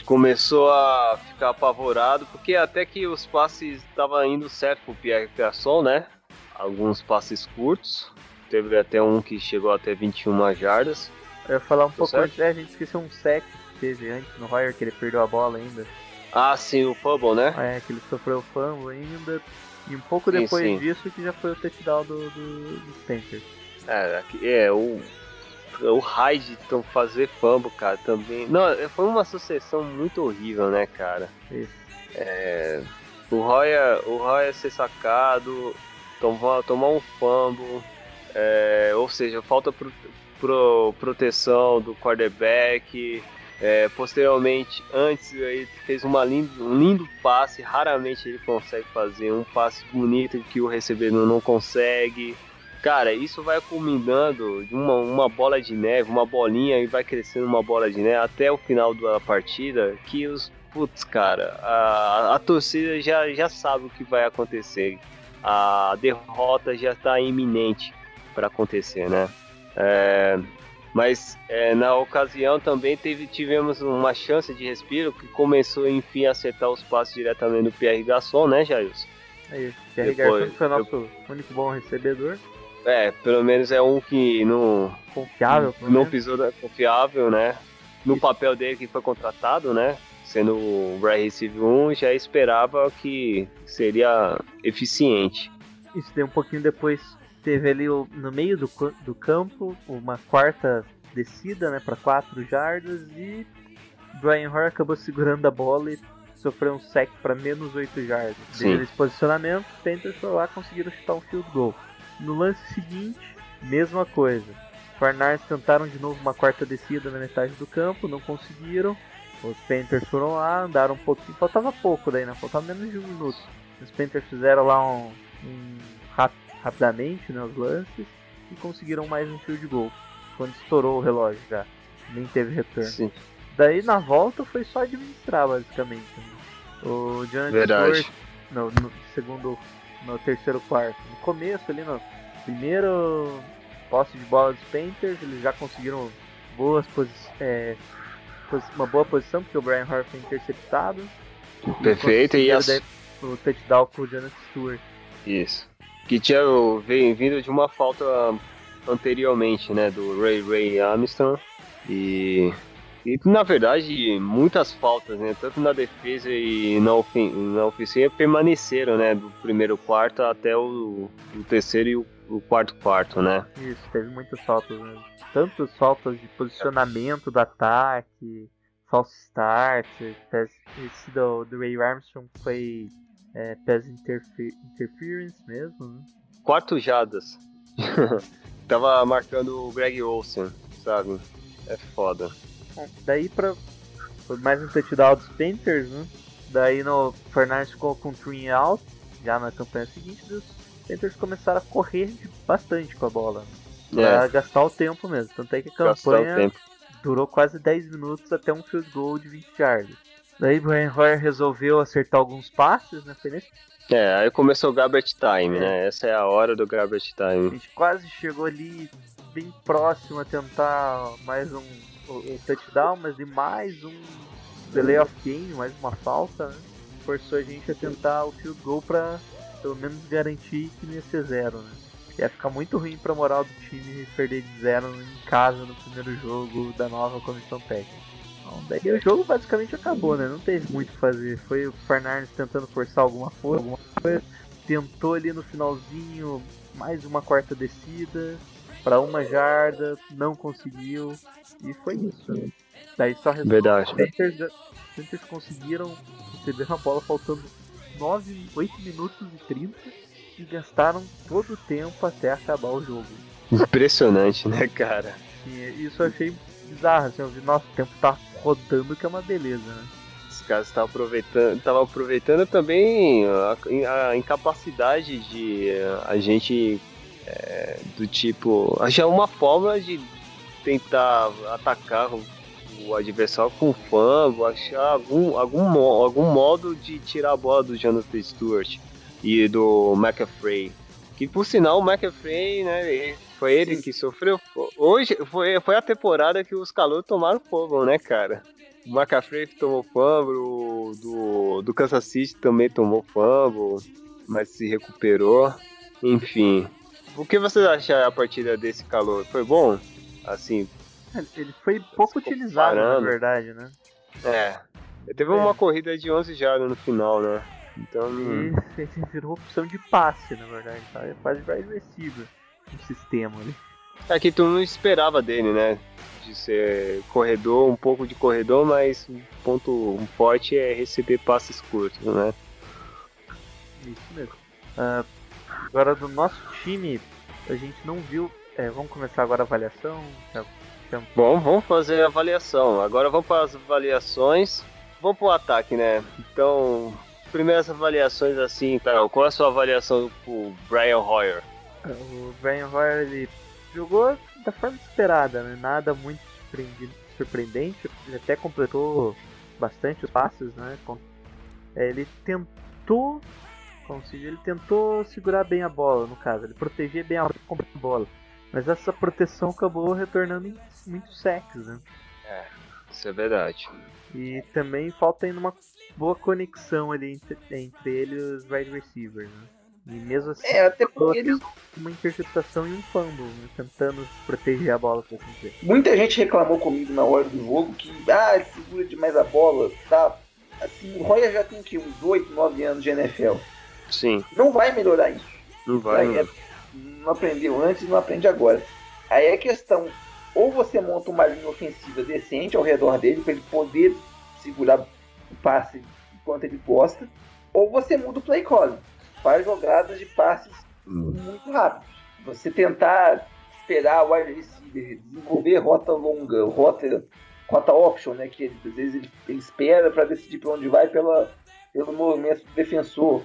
Começou a ficar apavorado, porque até que os passes estavam indo certo pro Pierre Garçon, né? Alguns passes curtos. Teve até um que chegou até 21 jardas. Eu ia falar um Tá pouco certo? antes, é, a gente esqueceu um sec que teve antes no Royer, que ele perdeu a bola ainda. Ah, sim, o Fumble, né? É, que ele sofreu o fumble ainda. E um pouco Sim, depois sim. disso que já foi o touchdown do, do, dos Panthers. É, é o, o Hyde então, fazer fumble, cara, também. Não, é, foi uma sucessão muito horrível, né, cara? É, o Roya, o Roya ser sacado, tomar, tomar um fumble, é, ou seja, falta pro, pro- proteção do quarterback. é, posteriormente, antes ele fez uma lindo, um lindo passe, raramente ele consegue fazer um passe bonito que o recebedor não consegue. Cara, isso vai culminando de uma, uma bola de neve, uma bolinha e vai crescendo uma bola de neve até o final da partida. Que os. Putz, cara, a, a torcida já, já sabe o que vai acontecer. A derrota já está iminente para acontecer, né? É, mas é, na ocasião também teve, tivemos uma chance de respiro que começou enfim a acertar os passos diretamente do Pierre Gasson, né, Jailson? Aí, Pierre Depois, Garçon foi nosso único bom recebedor. É, pelo menos é um que não, Confiável, não pisou da confiável, né? No papel dele que foi contratado, né? Sendo o Wide Receiver 1, já esperava que seria eficiente. Isso daí um pouquinho depois teve ali o- no meio do, do campo uma quarta descida, né, para 4 jardas e Brian Hoyer acabou segurando a bola e sofreu um sec para menos 8 jardas. Sim. A esse posicionamento, os Panthers foram lá conseguiram chutar um field goal. No lance seguinte, mesma coisa. Os Farnars tentaram de novo uma quarta descida na metade do campo, não conseguiram. Os Panthers foram lá, andaram um pouquinho, faltava pouco daí, né? Faltava menos de um minuto. Os Panthers fizeram lá um, um rap- rapidamente né, os lances e conseguiram mais um field goal. Quando estourou o relógio já. Nem teve retorno. Sim, Daí na volta foi só administrar basicamente. né? O Jonathan verdade. Stewart no, no segundo, no terceiro quarto. No começo ali no primeiro posse de bola dos Panthers, eles já conseguiram boas posições. uma boa posição, porque o Brian Hoyer foi interceptado. Perfeito, e conseguiram as... o touchdown com o Jonathan Stewart. Isso. Que tinha veio vindo de uma falta anteriormente, né? Do Ray Ray Armstrong. E, e na verdade, muitas faltas, né? Tanto na defesa e na, ofen na ofensiva permaneceram, né? Do primeiro quarto até o, o terceiro e o, o quarto quarto, né? Isso, teve muitas faltas mesmo. Tanto faltas de posicionamento do ataque, false start, esse do, do Ray Armstrong foi é, pass interfe- interference mesmo, né? Quatro jadas. Tava marcando o Greg Olsen, sabe? É foda. Bom, daí pra. Foi mais um touchdown dos Panthers, né? Daí no Fernandes ficou com o three out, já na campanha seguinte, os Panthers começaram a correr bastante com a bola. Né? Pra É, gastar o tempo mesmo. Tanto é que a campanha durou quase 10 minutos até um field goal de 20 yardas. Daí Brian Hoyer resolveu acertar alguns passes, né? Foi nesse É, aí começou o garbage time, né? Essa é a hora do garbage A time. gente quase chegou ali bem próximo a tentar mais um, um touchdown, mas de mais um delay of game, mais uma falta, né? Forçou a gente a tentar o field goal pra pelo menos garantir que não ia ser zero, né? Ia ficar muito ruim pra moral do time perder de zero em casa no primeiro jogo da nova comissão técnica. Então, daí o jogo basicamente acabou, né? Não teve muito o que fazer. Foi o Fernandes tentando forçar alguma coisa, alguma coisa. Tentou ali no finalzinho mais uma quarta descida para uma jarda, não conseguiu e foi isso. Né? Daí só resolveu. Verdade. Os Panthers, Panthers conseguiram receber a bola faltando 9, 8 minutos e 30 e gastaram todo o tempo até acabar o jogo. Impressionante, né, cara? E isso eu achei bizarro, assim, eu vi, nossa, o tempo tá rodando que é uma beleza, né? Os caras estavam aproveitando, estavam aproveitando também a, a incapacidade de a gente eh, do tipo achar uma forma de tentar atacar o, o adversário com fumble, achar algum, algum, algum modo de tirar a bola do Jonathan Stewart e do McAfee. Que por sinal o McAfee, né, foi ele que sofreu. Hoje foi, foi a temporada que os calouros tomaram fogo, né, cara? O McAfee tomou fumble, do, do Kansas City também tomou fumble, mas se recuperou. Enfim. O que vocês acharam a partida desse calor? Foi bom? Assim, Ele foi pouco utilizado, na verdade, né? é. Teve uma corrida de 11 jardas no final, né? Então, E ele virou opção de passe, na verdade, tá? É quase receiver no sistema ali. é que tu não esperava dele, né? De ser corredor, um pouco de corredor, mas um ponto forte é receber passes curtos, né? Isso mesmo. Ah, agora do nosso time, a gente não viu. é, vamos começar agora a avaliação. Bom, vamos fazer a avaliação. Agora vamos para as avaliações. Vamos para o ataque, né? Então, primeiras avaliações assim, Carol, qual é a sua avaliação pro Brian Hoyer? O Brian Hoyer ele jogou da forma esperada, né? Nada muito surpreendente. Ele até completou bastante os passes, né? É, Ele tentou, diz, ele tentou segurar bem a bola, no caso, ele proteger bem a bola. Mas essa proteção acabou retornando em muitos sacks, né? Isso é verdade. E também falta ainda uma boa conexão ali entre, entre ele e os wide receivers, né? E mesmo assim, É, até porque eles, uma interceptação e um fumble, né? tentando proteger a bola, por assim muita gente reclamou comigo na hora do jogo que, ah, ele segura demais a bola, tá? Assim, o Royer já tem o quê? Uns 8, 9 anos de NFL. Sim, Não vai melhorar isso. não vai. É- não aprendeu antes, não aprende agora. Aí é questão, ou você monta uma linha ofensiva decente ao redor dele para ele poder segurar o passe enquanto ele gosta, ou você muda o play calling. Faz jogadas de passes muito rápidos. Você tentar esperar o wide receiver, desenvolver rota longa, rota, rota option, né? Que às vezes ele, ele espera para decidir para onde vai pela, pelo movimento do defensor.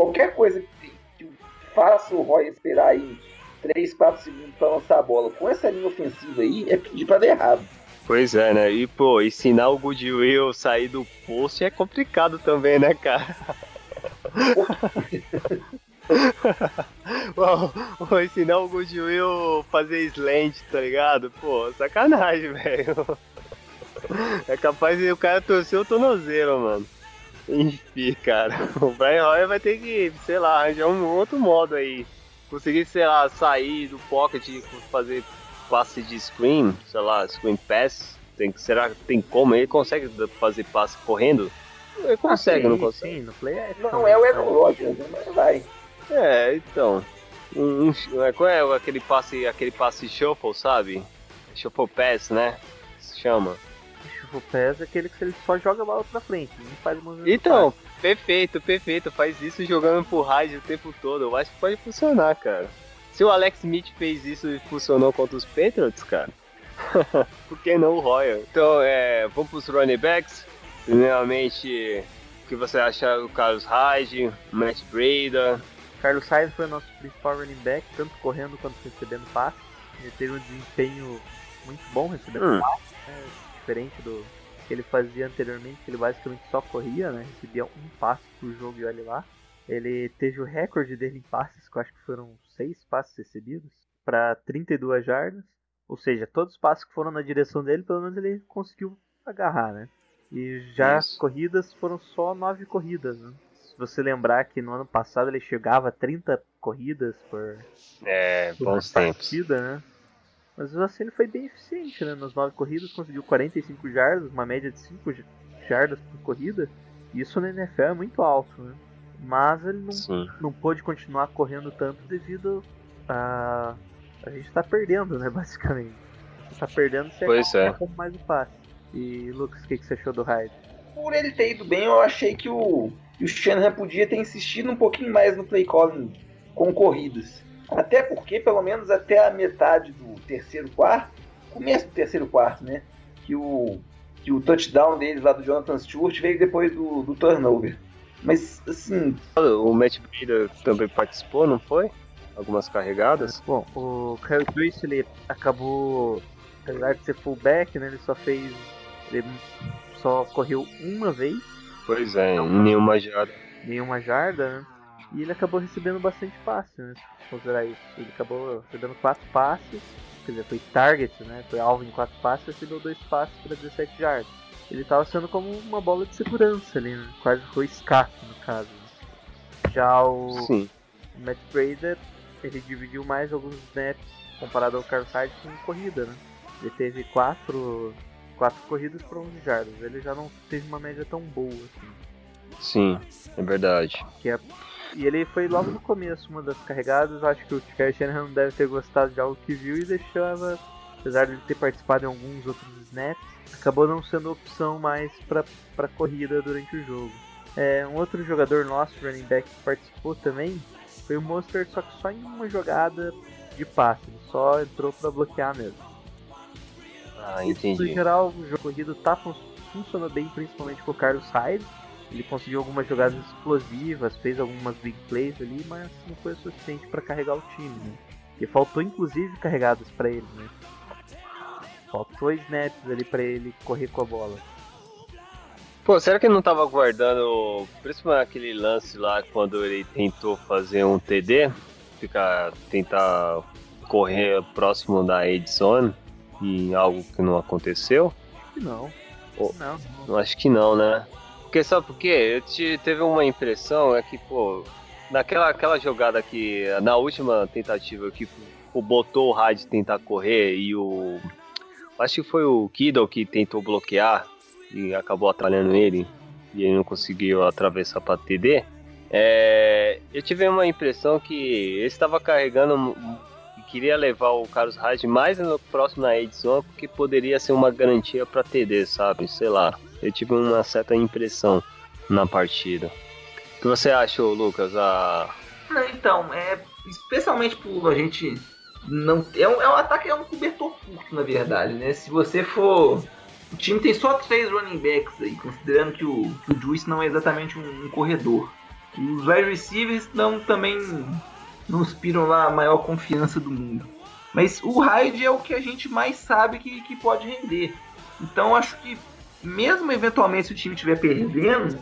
Qualquer coisa que, que faça o Roy esperar aí 3, 4 segundos para lançar a bola com essa linha ofensiva aí é pedir para dar errado. Pois é, né? E, pô, ensinar o Goodwill sair do post é complicado também, né, cara? Pô, ensinar o Goodwill fazer slant, tá ligado? Pô, sacanagem, velho. É capaz de o cara torcer o tornozelo, mano. Enfim, cara. O Brian Hoyer vai ter que, sei lá, arranjar um outro modo aí. Conseguir, sei lá, sair do pocket e fazer passe de screen, sei lá, screen pass. Tem, que- será que tem como? Ele consegue fazer passe correndo? Ele consegue, não Sim, consegue? Sim, no play é. Não é o Aaron Rodgers, né? mas vai. É, então. Um, um- é, qual é aquele passe, aquele passe shuffle, sabe? Shuffle pass, né? Se chama. O PES é aquele que ele só joga a bola pra frente, não faz o movimento. Então, perfeito, perfeito. Faz isso jogando por rádio o tempo todo. Eu acho que pode funcionar, cara. Se o Alex Smith fez isso e funcionou contra os Patriots, cara, por que não o Royal? Então, é, vamos pros running backs. Primeiramente, o que você acha do Carlos Hyde, Matt Breda? Carlos Sainz foi o nosso principal running back, tanto correndo quanto recebendo passes. Ele teve um desempenho muito bom recebendo Hum. passes, né? Diferente do que ele fazia anteriormente, que ele basicamente só corria, né? recebia um passe por jogo e olha lá. Ele teve o recorde dele em passes, que eu acho que foram seis passes recebidos, para 32 jardas. Ou seja, todos os passes que foram na direção dele, pelo menos ele conseguiu agarrar, né? E já as corridas foram só nove corridas, né? Se você lembrar que no ano passado ele chegava a 30 corridas por, É, por bons tempos. partida, né? Mas assim ele foi bem eficiente, né? Nas nove corridas conseguiu 45 jardas, uma média de 5 j- jardas por corrida. Isso na NFL é muito alto, né? Mas ele não, Sim. não pôde continuar correndo tanto devido a. A gente tá perdendo, né? Basicamente. Tá perdendo, você Pois acaba é. mais o passe. E Lucas, o que, que você achou do Hyde? Por ele ter ido bem, eu achei que o, o Shanahan podia ter insistido um pouquinho mais no play calling com corridas. Até porque, pelo menos até a metade do terceiro quarto, começo do terceiro quarto, né? Que o, que o touchdown deles lá do Jonathan Stewart veio depois do, do turnover. Mas, assim, O Matt Breda também participou, não foi? Algumas carregadas? Bom, o Kyle Trace ele acabou, apesar de ser fullback, né? Ele só fez. Ele só correu uma vez, Pois é, em nenhuma jarda. nenhuma jarda, né? E ele acabou recebendo bastante passe, né? Se considerar isso. Ele acabou recebendo quatro passes, quer dizer, foi target, né? Foi alvo em quatro passes e recebeu dois passes para 17 jardas. Ele estava sendo como uma bola de segurança ali, né? Quase foi escape no caso. né? Já o. Sim. Matt Breda, ele dividiu mais alguns snaps comparado ao Carlos Hyde com corrida, né? Ele teve quatro, quatro corridas para 11 jardas. Ele já não teve uma média tão boa assim. Sim, é verdade. Que é, e ele foi logo no começo, uma das carregadas. Acho que o Kyle Shanahan não deve ter gostado de algo que viu e deixava, apesar de ele ter participado em alguns outros snaps, acabou não sendo opção mais para corrida durante o jogo. É, um outro jogador nosso, running back, que participou também foi o Monster, só que só em uma jogada de passe, ele só entrou para bloquear mesmo. Ah, No entendi. geral, o jogo corrido tá fun funcionando bem, principalmente com o Carlos Hyde. Ele conseguiu algumas jogadas explosivas, fez algumas big plays ali, mas não foi o suficiente para carregar o time, né? E faltou inclusive carregadas para ele, né? Faltou snaps ali para ele correr com a bola. Pô, será que ele não tava guardando, principalmente aquele lance lá quando ele tentou fazer um TD, ficar tentar correr próximo da Edson e algo que não aconteceu? Acho que não. Oh. Não. Eu Acho que não, né? Porque sabe por quê? Eu te, teve uma impressão é que, pô, naquela aquela jogada que na última tentativa que pô, botou o Hyde tentar correr e o acho que foi o Kiddle que tentou bloquear e acabou atrapalhando ele e ele não conseguiu atravessar para TD. É, eu tive uma impressão que ele estava carregando e queria levar o Carlos Hyde mais no próximo na edição porque poderia ser uma garantia para TD, sabe? Sei lá. Eu tive uma certa impressão na partida. O que você achou, Lucas? A... Não, então, é, especialmente por a gente não é um, é um ataque é um cobertor curto, na verdade, né? Se você for o time tem só três running backs aí, considerando que o, que o Juice não é exatamente um, um corredor. E os wide receivers não, também não inspiram lá a maior confiança do mundo. Mas o Hyde é o que a gente mais sabe que, que pode render. Então acho que mesmo eventualmente se o time estiver perdendo,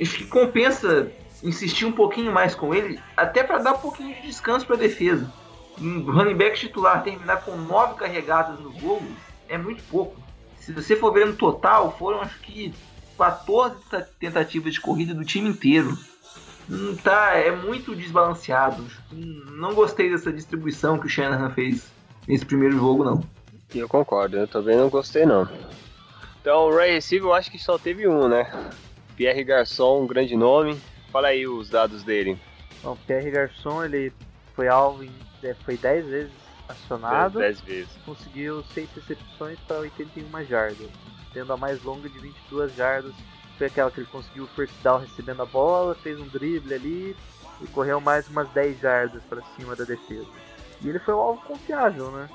acho que compensa insistir um pouquinho mais com ele, até para dar um pouquinho de descanso para a defesa. Um running back titular terminar com nove carregadas no gol é muito pouco. Se você for ver no total, foram acho que 14 tentativas de corrida do time inteiro. Hum, tá, é muito desbalanceado. Hum, não gostei dessa distribuição que o Shanahan fez nesse primeiro jogo, não. Eu concordo, eu também não gostei não. Então, o Ray Receiver eu acho que só teve um, né? Pierre Garçon, um grande nome. Fala aí os dados dele. Bom, Pierre Garçon, ele foi alvo em, foi 10 vezes acionado. 10 vezes. Conseguiu 6 recepções para 81 jardas, tendo a mais longa de 22 jardas. Foi aquela que ele conseguiu first down recebendo a bola, fez um drible ali e correu mais umas 10 jardas para cima da defesa. E ele foi um alvo confiável, né?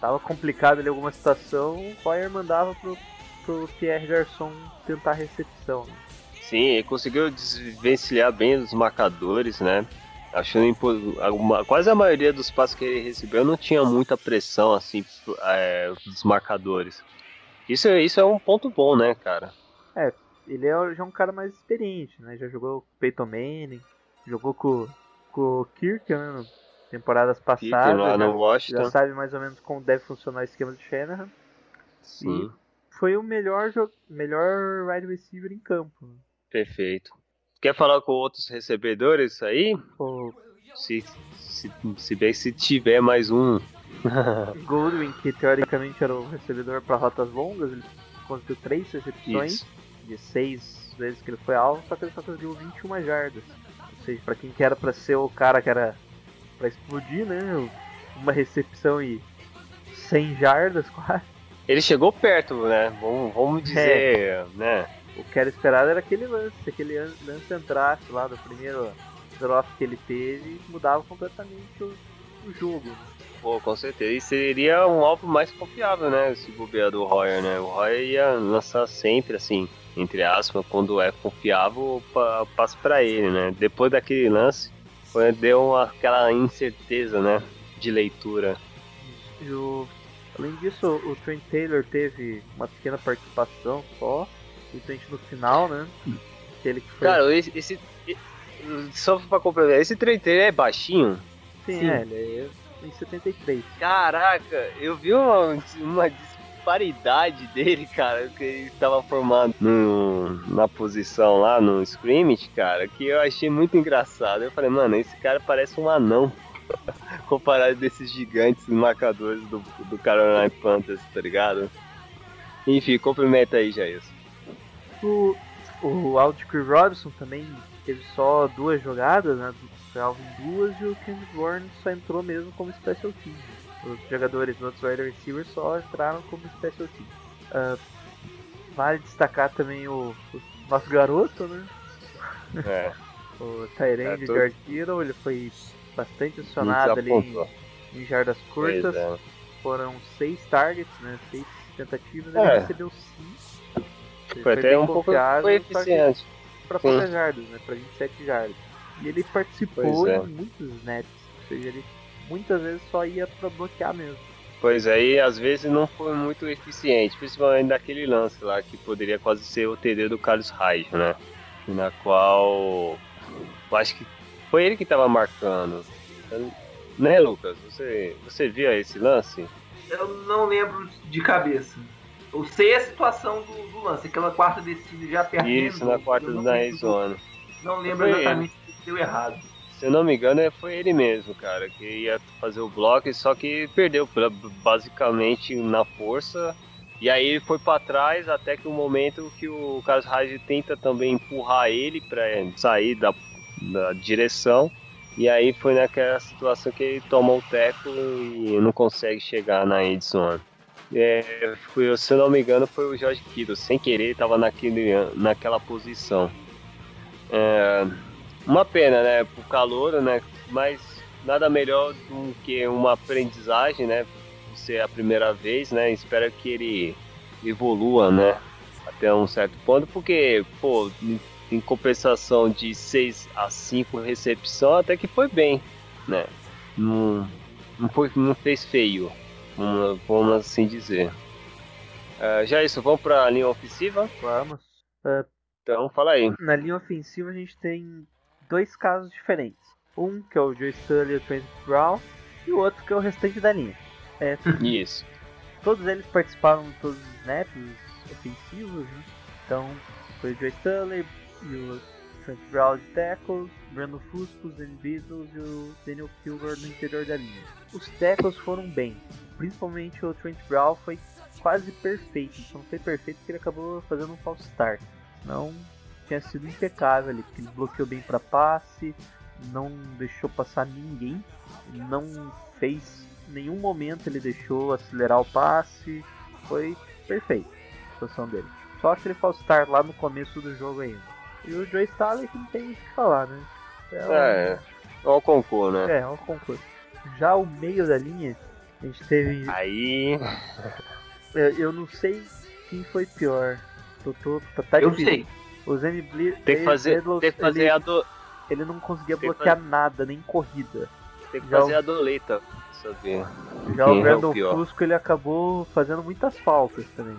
Tava complicado ali alguma situação, o Royer mandava pro, pro Pierre Garçon tentar a recepção. Né? Sim, ele conseguiu desvencilhar bem os marcadores, né? Achando alguma, quase a maioria dos passos que ele recebeu não tinha muita pressão assim é, dos marcadores. Isso, isso é um ponto bom, né, cara? É, ele é já um cara mais experiente, né? Já jogou com o Peyton Manning, jogou com, com o Kirk, né? Temporadas passadas. lá no Washington. já sabe mais ou menos como deve funcionar o esquema do Shanahan. Sim. E foi o melhor, melhor wide receiver em campo. Perfeito. Quer falar com outros recebedores aí? O Se, se, se bem se tiver mais um. Goldwyn, que teoricamente era o recebedor para rotas longas, ele conseguiu três recepções Isso. de seis vezes que ele foi alvo, só que ele só conseguiu 21 jardas. Ou seja, para quem que era para ser o cara que era para explodir, né? Uma recepção e 100 jardas quase. Ele chegou perto, né? Vamos, vamos dizer, né? O que era esperado era aquele lance, aquele an- lance entrasse lá do primeiro drop que ele teve, mudava completamente o, o jogo. Pô, com certeza. E seria um alvo mais confiável, né? Se bobear do Royer, né? O Royer ia lançar sempre, assim, entre aspas, quando é confiável, pa- passa pra ele, né? Depois daquele lance, deu uma, aquela incerteza, né? De leitura. E o, além disso, o Trent Taylor teve uma pequena participação só, principalmente no final, né? Aquele que foi. Cara, esse. esse só pra complementar, esse treiteiro é baixinho? sim, sim. é, ele é em 73. Caraca, eu vi uma, uma disparidade dele, cara, que ele tava formado no, na posição lá no scrimmage, cara, que eu achei muito engraçado. Eu falei, mano, esse cara parece um anão. Comparado desses gigantes marcadores do, do Carolina Panthers, tá ligado? Enfim, cumprimenta aí, Jair. O, o Aldrich Robinson também teve só duas jogadas, né? Foi alvo em duas e o Kenneth Bourne só entrou mesmo como special team. Os jogadores dos outros wide receivers só entraram como special team. Ah, vale destacar também o, o nosso garoto, né? É, O Tyrande É, tô- George Kittle, ele foi bastante acionado ali em, em jardas curtas. é. Foram seis targets, né? Seis tentativas, ele É. recebeu cinco. Ele Foi até um pouco foi que- eficiente. para poucas jardas, né? Para 27 jardas. E ele participou Pois é. em muitos snaps. Ou seja, ele muitas vezes só ia para bloquear mesmo. Pois aí, às vezes não foi muito eficiente, principalmente daquele lance lá que poderia quase ser o TD do Carlos Reis, né? Na qual eu acho que foi ele que tava marcando. Né, Lucas? Você, você viu esse lance? Eu não lembro de cabeça. Eu sei a situação do, do lance, aquela quarta descida já perto Isso, na quarta da zona. Não lembro Foi exatamente o que deu errado. Se eu não me engano, é- foi ele mesmo, cara, que ia fazer o bloco, só que perdeu basicamente na força. E aí ele foi pra trás até que o momento que o Carlos Reis tenta também empurrar ele pra sair da, da direção. E aí foi naquela situação que ele toma o teco e não consegue chegar na Edson. É, foi, se não me engano, foi o Jorge Kittle. Sem querer, estava naquele, naquela posição. É, uma pena, né? Pro calor, né? Mas nada melhor do que uma aprendizagem, né? Por ser a primeira vez, né? Espero que ele evolua, né? Até um certo ponto, porque, pô, em- compensação de 6 a 5 recepção, até que foi bem, né? Não, não, foi, não fez feio, vamos, assim dizer. Ah, já isso, vamos pra linha ofensiva? Vamos. Então, fala aí. Na linha ofensiva a gente tem dois casos diferentes. Um que é o Joe Sully e o Trent Brown, e o outro que é o restante da linha. É, Isso. todos eles participaram de todos os snaps ofensivos, né? Então foi o Joe Sully e o Trent Brown de tackles, Brandon Fusco, Zen Beatles e o Daniel Kilgore no interior da linha. Os tackles foram bem, principalmente o Trent Brown foi quase perfeito, só não foi perfeito porque ele acabou fazendo um false start. Não tinha sido impecável ali, porque ele bloqueou bem para passe, não deixou passar ninguém, não fez nenhum momento ele deixou acelerar o passe, foi perfeito a situação dele. Só aquele false start lá no começo do jogo ainda. E o Joe Staley que não tem o que falar, né? É, um- É, o concurso, né? é, é um concurso. Já o meio da linha, a gente teve. Aí, Eu, eu não sei quem foi pior. Tô, tô, tá, tá Eu difícil. sei. O Zane Ble- tem que fazer, Edlows, tem que fazer ele, a do, ele não conseguia bloquear nada, nem corrida. tem que Já fazer o- a doleta, pra saber. Já Quem é o o Brandon pior? Fusco ele acabou fazendo muitas faltas também.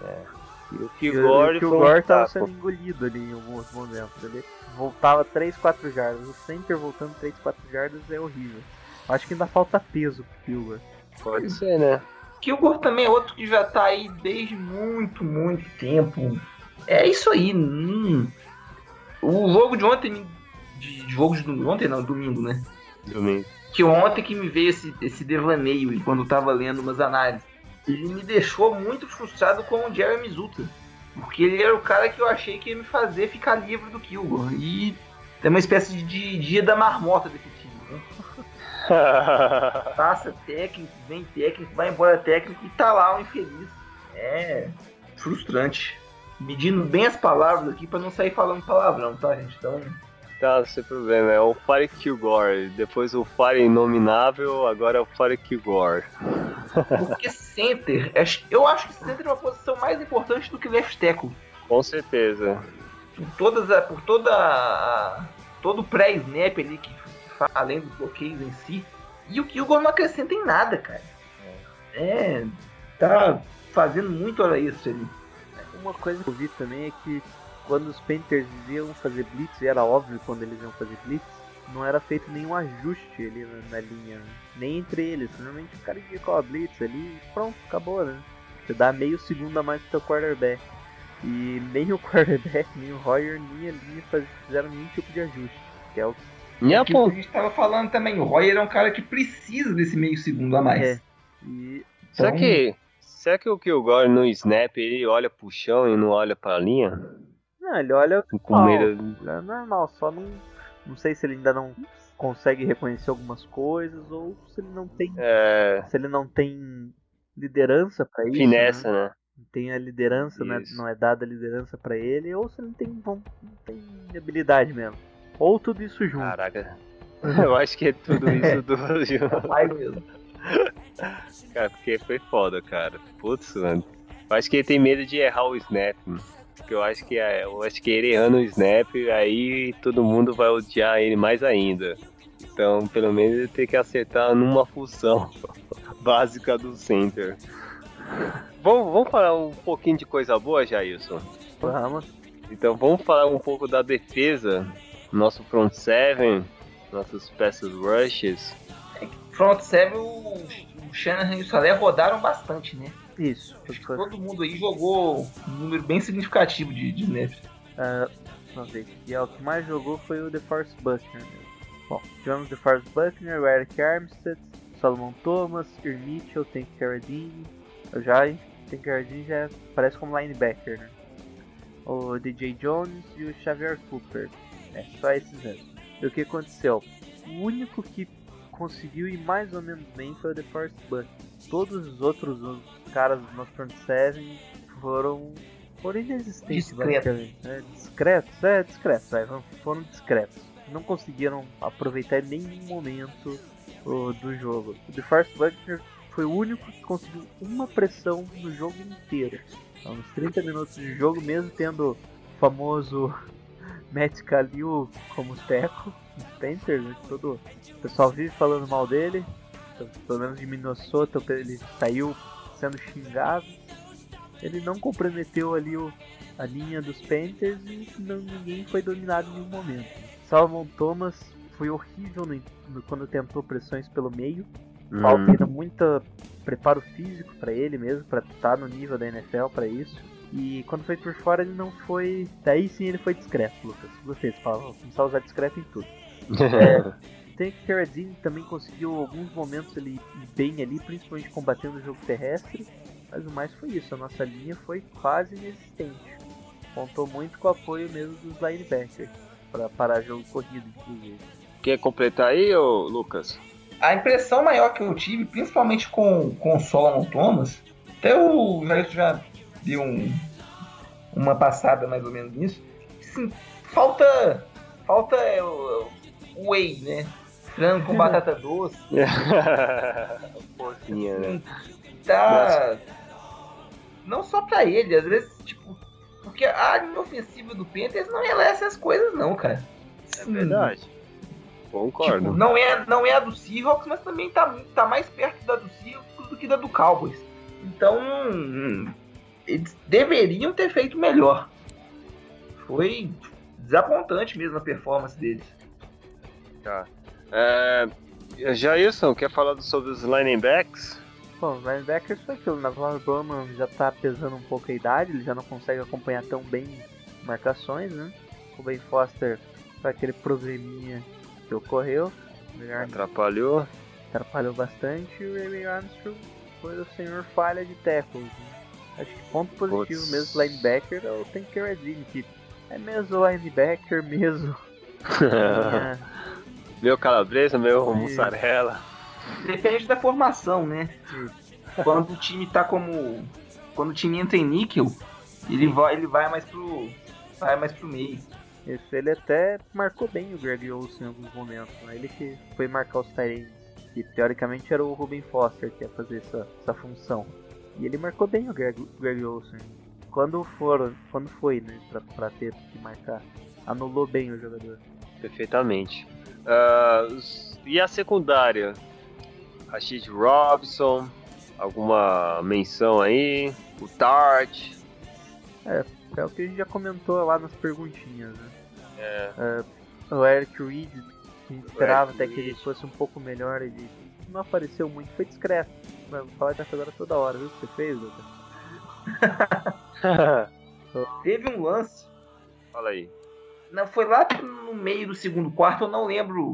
O E o Kilgore que o foi um Gore tava sendo engolido ali em alguns momentos. Ele voltava 3, 4 jardas. O center voltando 3, 4 jardas é horrível. Acho que ainda falta peso pro Kilgore. Pode ser, né? Kilgore também é outro que já tá aí desde muito, muito tempo. É isso aí. hum. O jogo de ontem, de, de jogo de domingo, ontem não, domingo, né? Domingo. Que ontem que me veio esse, esse devaneio quando eu tava lendo umas análises. Ele me deixou muito frustrado com o Jeremy Zuta. Porque ele era o cara que eu achei que ia me fazer ficar livre do Kilgore. E é uma espécie de dia da marmota desse time. Né? Passa técnico, vem técnico, vai embora técnico e tá lá o infeliz. É frustrante. Medindo bem as palavras aqui pra não sair falando palavrão, tá, gente? Então, tá, sem problema. É o Fire Kilgore. Depois o Fire Inominável, agora é o Fire Kilgore. porque center, é- eu acho que center é uma posição mais importante do que left tackle. Com certeza. Por todas a, por toda a, todo o pré-snap ali que além dos bloqueios em si. E o Kilgore não acrescenta em nada, cara. É, tá fazendo muito hora isso ali. Uma coisa que eu vi também é que quando os Panthers iam fazer blitz, e era óbvio quando eles iam fazer blitz, não era feito nenhum ajuste ali na, na linha, nem entre eles. Normalmente o cara indicou a blitz ali e pronto, acabou, né? Você dá meio segundo a mais pro teu quarterback. E nem o quarterback, nem o Royer, nem a linha faz- fizeram nenhum tipo de ajuste. Que é o E a Aquilo que ponta. a gente tava falando também, o Royer é um cara que precisa desse meio segundo a mais. É. E Será Então- que. Será que o Kilgore no snap ele olha pro chão e não olha pra linha? não, ele olha Com medo. É normal, só não. Não sei se ele ainda não consegue reconhecer algumas coisas ou se ele não tem. É. Se ele não tem liderança pra isso. Finessa, né? né? Não tem a liderança, né? Não é dada a liderança pra ele, ou se ele não tem, não tem habilidade mesmo. Ou tudo isso junto. Caraca. Eu acho que é tudo isso do Vai mesmo. Cara, porque foi foda, cara. Putz, mano. Eu acho que ele tem medo de errar o snap. mano. Porque eu acho que é, eu acho que ele errando o snap, aí todo mundo vai odiar ele mais ainda. Então, pelo menos ele tem que acertar numa função básica do center. Vamos, vamos falar um pouquinho de coisa boa, Jailson? Vamos. Então vamos falar um pouco da defesa, nosso front seven, nossas peças rushes. Front seven, o, o Shanahan e o Salé rodaram bastante, né? Isso. Acho que todo mundo aí jogou um número bem significativo de, de snaps. Uh, vamos ver. E é, o que mais jogou foi o The Force Buckner. Bom, tivemos The Force Buckner, o Eric Armstead, Solomon Thomas, Ir Mitchell, Tank Carradine. Já Tank Carradine já aparece como linebacker, né? O DJ Jones e o Xavier Cooper. É, só esses anos. E o que aconteceu? O único que conseguiu ir mais ou menos bem foi o The Force Buckner. Todos os outros os caras no front seven foram foram inexistentes Discretos. É, discretos, é discretos, é, foram discretos. Não conseguiram aproveitar em nenhum momento o, do jogo. O The Force Buckner foi o único que conseguiu uma pressão no jogo inteiro. Então, nos 30 minutos de jogo, mesmo tendo o famoso Matt Kalil como teco, os Panthers, né, todo, o pessoal vive falando mal dele, pelo menos de Minnesota ele saiu sendo xingado. Ele não comprometeu ali o, a linha dos Panthers e não, ninguém foi dominado em nenhum momento. Salomon Thomas foi horrível no, no, quando tentou pressões pelo meio. Falta ainda muito preparo físico para ele mesmo, para estar no nível da NFL para isso. E quando foi por fora ele não foi. Daí sim ele foi discreto, Lucas. Vocês falam, começar a usar discreto em tudo. é, Tank Carradine também conseguiu alguns momentos ele bem ali, principalmente combatendo o jogo terrestre. Mas o mais foi isso, a nossa linha foi quase inexistente. Contou muito com o apoio mesmo dos linebackers para parar jogo corrido, inclusive. Quer completar aí, ô Lucas? A impressão maior que eu tive, principalmente com, com o Solomon Thomas, até o Jair já deu um, uma passada mais ou menos nisso. Sim, falta falta o, o whey, né? Frango com batata doce. Porquinha, né? Tá. Não só pra ele, às vezes, tipo. Porque a linha ofensiva do Panthers não é lá essas coisas, não, cara. É verdade. Concordo. Tipo, não, é, não é a do Seahawks, mas também tá, tá mais perto da do Seahawks do que da do Cowboys. Então, hum, eles deveriam ter feito melhor. Foi desapontante mesmo a performance deles. Tá. É, Jailson, quer falar sobre os linebacks? Bom, os linebackers foi aquilo. Navarro Bowman já tá pesando um pouco a idade, ele já não consegue acompanhar tão bem marcações, né? O Ben Foster foi aquele probleminha que ocorreu. Atrapalhou. Atrapalhou bastante e o Ray Armstrong foi o senhor falha de tackles. Né? Acho que ponto positivo Puts. mesmo linebacker é o Tanker Redine, que é mesmo linebacker mesmo. É, meu calabresa, meu mussarela. Depende da formação, né? Quando o time tá como. Quando o time entra em níquel, ele vai, ele vai mais pro. Vai mais pro meio. Isso, ele até marcou bem o Greg Olsen em alguns momentos. Né? Ele que foi marcar os Tyrants. Que teoricamente era o Ruben Foster que ia fazer essa, essa função. E ele marcou bem o Greg, Greg Olsen. Quando foram, quando foi, né, pra, pra ter que marcar. Anulou bem o jogador. Perfeitamente. Os- e a secundária? Rashid Robson, alguma menção aí? O Tart. É o que a gente já comentou lá nas perguntinhas, né? É, O Eric Reed, a gente esperava até que ele Reed. fosse um pouco melhor, ele não apareceu muito, foi discreto. Mas vou falar dessa agora toda hora, viu o que você fez, Lucas? Teve um lance. Fala aí. Não, foi lá no meio do segundo quarto, eu não lembro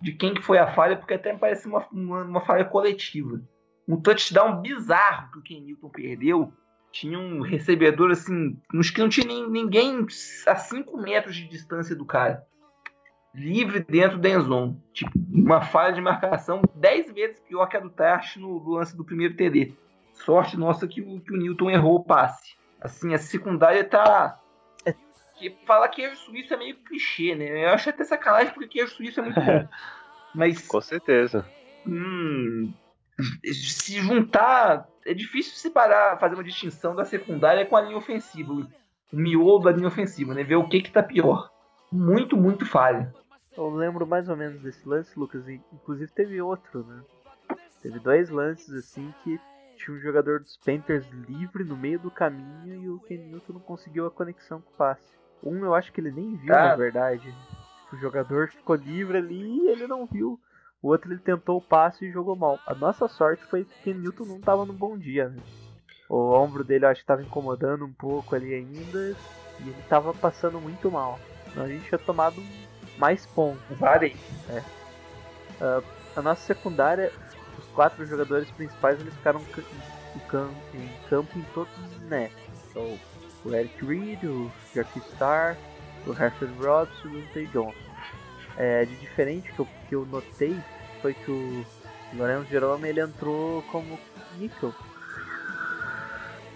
de quem que foi a falha, porque até me parece uma, uma, uma falha coletiva. Um touchdown bizarro que o Ken Newton perdeu. Tinha um recebedor assim, acho que não tinha nem- ninguém a 5 metros de distância do cara. Livre dentro da endzone. Tipo, uma falha de marcação 10 vezes pior que a do Tart no, no lance do primeiro TD. Sorte nossa que o, que o Newton errou o passe. Assim, a secundária tá que falar queijo suíço é meio clichê, né? Eu acho até sacanagem porque queijo suíço é muito bom. Mas Com certeza. hum, se juntar, é difícil separar, fazer uma distinção da secundária com a linha ofensiva. O o miolo da linha ofensiva, né? Ver o que que tá pior. Muito, muito falha. Eu lembro mais ou menos desse lance, Lucas. Inclusive teve outro, né? Teve dois lances assim que tinha um jogador dos Panthers livre no meio do caminho e o Ken Newton não conseguiu a conexão com o passe. Um eu acho que ele nem viu, Ah. na verdade. O jogador ficou livre ali e ele não viu. O outro ele tentou o passe e jogou mal. A nossa sorte foi que o Ken Newton não tava num bom dia. Né? O ombro dele eu acho que tava incomodando um pouco ali ainda. E ele tava passando muito mal. Senão a gente tinha tomado mais pontos. Varei. A nossa secundária, os quatro jogadores principais, eles ficaram ca- em campo, em campo em todos os snaps. Então, o Eric Reed, o Jackie Star, o Herford Robson e o Tay Johnson. É, de diferente que eu, que eu notei foi que o Lorenzo Jerome ele entrou como nickel.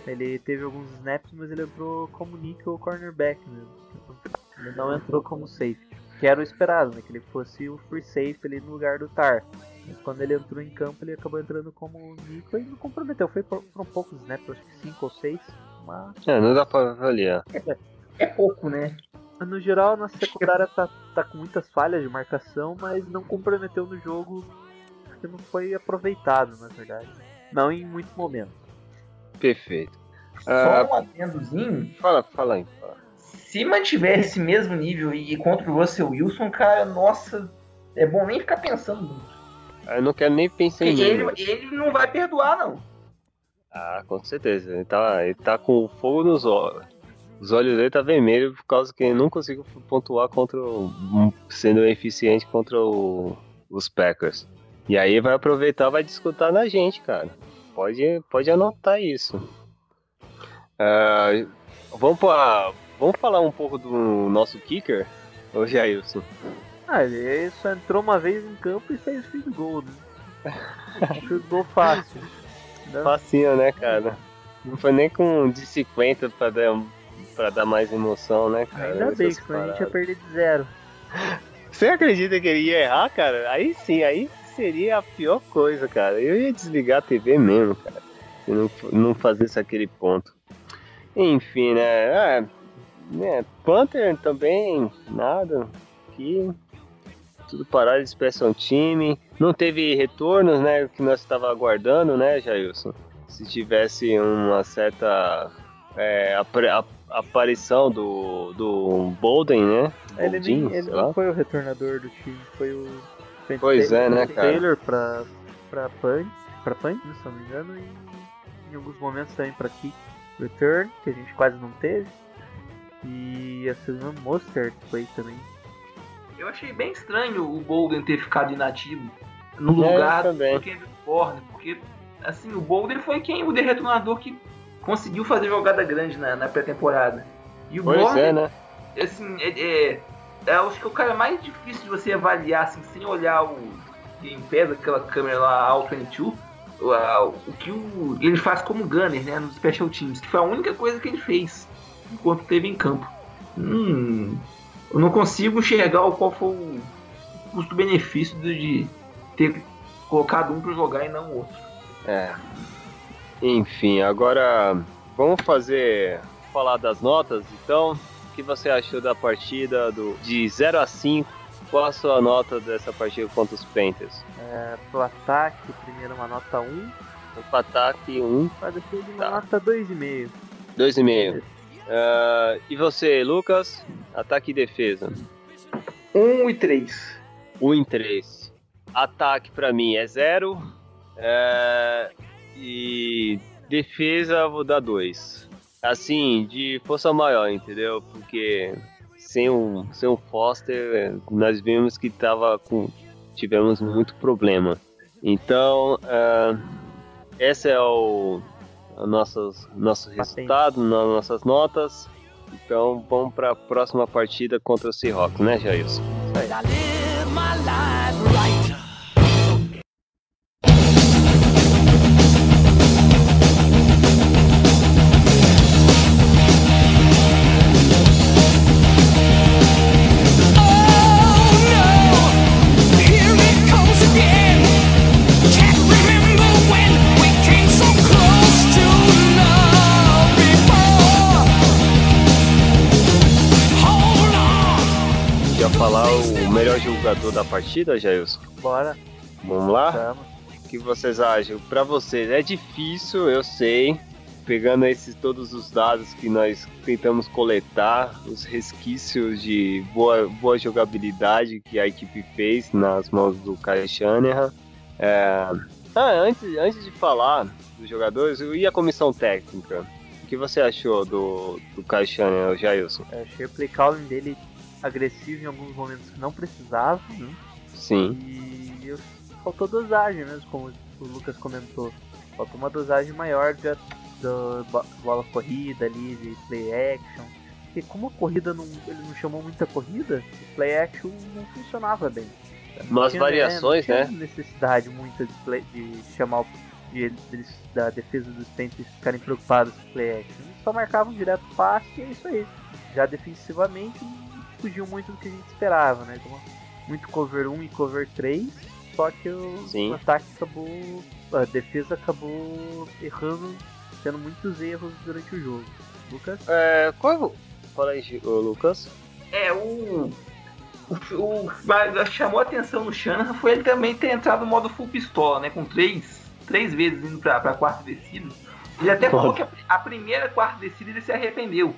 Ele teve alguns snaps, mas ele entrou como nickel cornerback mesmo. Ele não entrou como safety. Que era o esperado, né? Que ele fosse o free safety ali no lugar do Tar. Mas quando ele entrou em campo, ele acabou entrando como nickel e não comprometeu. Foi por, foram poucos snaps, acho que 5 ou 6. Mas É, não dá pra avaliar. É pouco, né? No geral, a nossa secundária tá, tá com muitas falhas de marcação, mas não comprometeu no jogo porque não foi aproveitado, na verdade. Não em muitos momentos. Perfeito. Só Ah. um adendozinho. Fala, fala aí. Fala. Se mantiver esse mesmo nível e, e contra o Russell Wilson, cara, nossa, é bom nem ficar pensando muito. Eu não quero nem pensar Porque em ele, ele não vai perdoar, não. Ah, com certeza. Ele tá, ele tá com fogo nos olhos. Os olhos dele tá vermelho por causa que ele não conseguiu pontuar contra o, sendo eficiente contra o- os Packers. E aí vai aproveitar, vai discutir na gente, cara. Pode, pode anotar isso. Ah, vamos pra, vamos falar um pouco do nosso kicker, ô Jailson. Ah, ele só entrou uma vez em campo e fez field goal, né? field goal fácil. Não- Facinho, né, cara? Não foi nem com de 50 pra dar, pra dar mais emoção, né, cara? Ainda bem, senão a gente ia perder de zero. Você acredita que ele ia errar, cara? Aí sim, aí seria a pior coisa, cara. Eu ia desligar a TV mesmo, cara. Se não, não fazesse aquele ponto. Enfim, né? É, né, Panther também, nada. Aqui. Tudo parado de expressão time. Não teve retornos, né? Que nós estava aguardando, né, Jailson? Se tivesse uma certa é, apre- a- aparição do, do Bolden, né? Ele, Boldin, nem, ele não foi o retornador do time, foi o Pois é, né, Trent cara? Taylor pra, pra punt, pra punt, se não me engano, e em alguns momentos também pra kick return, que a gente quase não teve. E a Sylvan Mostert foi também. Eu achei bem estranho o Bolden ter ficado inativo no É, lugar do Kevin Warner, porque assim, o Bolden foi quem o retornador que conseguiu fazer jogada grande na, na pré-temporada. E o Pois é, né? assim, é, é, é, acho que é o cara mais difícil de você avaliar, assim, sem olhar o Game Pass, aquela câmera lá, All 22, o, a- o que o, ele faz como gunner, né, nos Special Teams, que foi a única coisa que ele fez enquanto esteve em campo. Hum, eu não consigo enxergar qual foi o custo-benefício de ter colocado um para jogar e não o outro. É. Enfim, agora vamos fazer falar das notas, então. O que você achou da partida do de 0 a 5? Qual a sua nota dessa partida contra os Panthers? É, pro ataque, primeiro uma nota 1, O ataque 1, pra defesa uma Tá. nota 2,5. 2,5. Ah, e você, Lucas? Ataque e defesa. 1 e 3. 1 em 3. Ataque pra mim é 0. e defesa vou dar 2. Assim, de força maior, entendeu? Porque sem o, sem o Foster nós vimos que tava com. Tivemos muito problema. Então, ah, esse é o, nossos, nosso resultado, nas nossas notas. Então vamos para a próxima partida contra o Seahawks, né, Jailson? Partida, Jailson? Bora, Vamos lá? vamos. O que vocês acham? Pra vocês é difícil, eu sei. Pegando esses todos os dados que nós tentamos coletar, os resquícios de boa, boa jogabilidade que a equipe fez nas mãos do Kyle Shanahan. É... Ah, antes, antes de falar dos jogadores, ia à comissão técnica. O que você achou do, do Kyle Shanahan, Jailson? Eu achei o play calling dele agressivo em alguns momentos que não precisava. né? Sim. E faltou dosagem mesmo, como o Lucas comentou. Faltou uma dosagem maior de, de bo- bola corrida ali, de play action. Porque como a corrida não, ele não chamou muita corrida, o play action não funcionava bem. Não Umas tinha- variações, é, não né? tinha necessidade muita de, play- de chamar o, de, eles- da defesa dos Panthers ficarem preocupados com o play action. Eles só marcavam direto passe e é isso aí. Já defensivamente fugiu muito do que a gente esperava, né? Como muito cover 1 e cover 3, só que o, Sim. ataque acabou. A defesa acabou errando, tendo muitos erros durante o jogo. Lucas? É, qual... Fala aí, Lucas. É, o. O, o mas chamou a atenção no Shanahan foi ele também ter entrado no modo full pistola, né? Com três, três vezes indo pra, pra quarta descida. Ele até falou que a, a primeira quarta descida ele se arrependeu.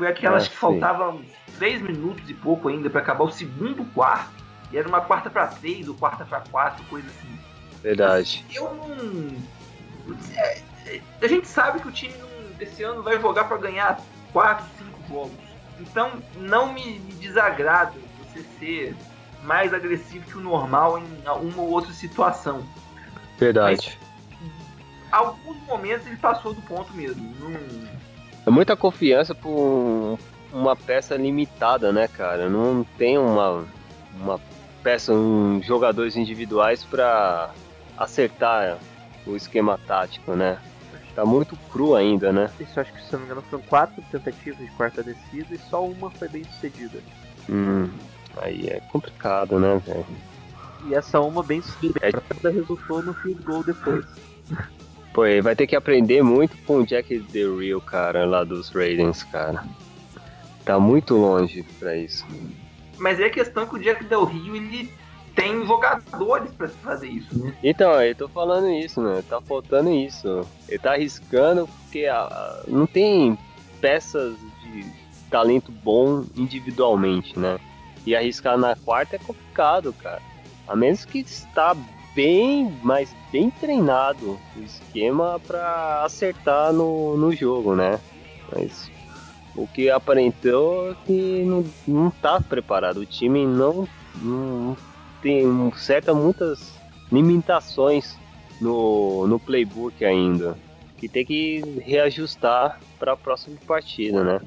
Foi aquelas Ah, que faltavam uns três minutos e pouco ainda pra acabar o segundo quarto. E era uma quarta pra três ou quarta pra quatro, coisa assim. Verdade. Eu não. é, é, A gente sabe que o time não- esse ano vai jogar pra ganhar 4, 5 jogos. Então não me, me desagrada você ser mais agressivo que o normal em uma ou outra situação. Verdade. Alguns momentos ele passou do ponto mesmo. Não, É muita confiança por um- uma peça limitada, né, cara? Não tem uma, uma peça, um, jogadores individuais pra acertar o esquema tático, né? Tá muito cru ainda, né? Isso acho que se não me engano foram quatro tentativas de quarta descida e só uma foi bem sucedida. Hum, aí é complicado, né, velho? E essa uma bem sucedida É. resultou no field goal depois. Pô, ele vai ter que aprender muito com o Jack Del Rio, cara, lá dos Raiders, cara. Tá muito longe pra isso. mas é a questão que o Jack Del Rio ele tem jogadores pra fazer isso. Né? Então, eu tô falando isso, né? Tá faltando isso. Ele tá arriscando porque ah, não tem peças de talento bom individualmente, né? E arriscar na quarta é complicado, cara. A menos que está bem, mas bem treinado o esquema pra acertar no, no jogo, né? Mas o que aparentou é que não, não tá preparado. O time não, não tem certa muitas limitações no, no playbook ainda. Que tem que reajustar para a próxima partida, né?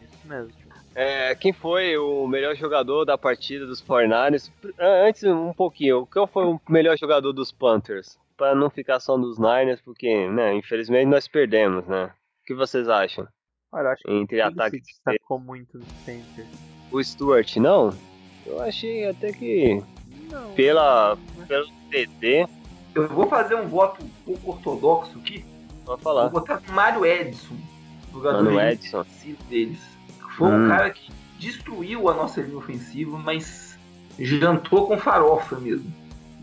Isso mesmo. É, quem foi o melhor jogador da partida dos 49ers? Ah, Antes, um pouquinho, qual foi o melhor jogador dos Panthers? Para não ficar só nos Niners, porque, né, infelizmente nós perdemos, né? O que vocês acham? Olha, eu acho que Entre ele ataque se destacou muito no center. O Stuart, não? Eu achei até que Não. pela, pelo TD, Eu vou fazer um voto um pouco ortodoxo aqui. pode Vou falar. botar o Mário Edson, jogador Mano Edson. deles. Foi Hum. um cara que destruiu a nossa linha ofensiva, mas jantou com farofa mesmo.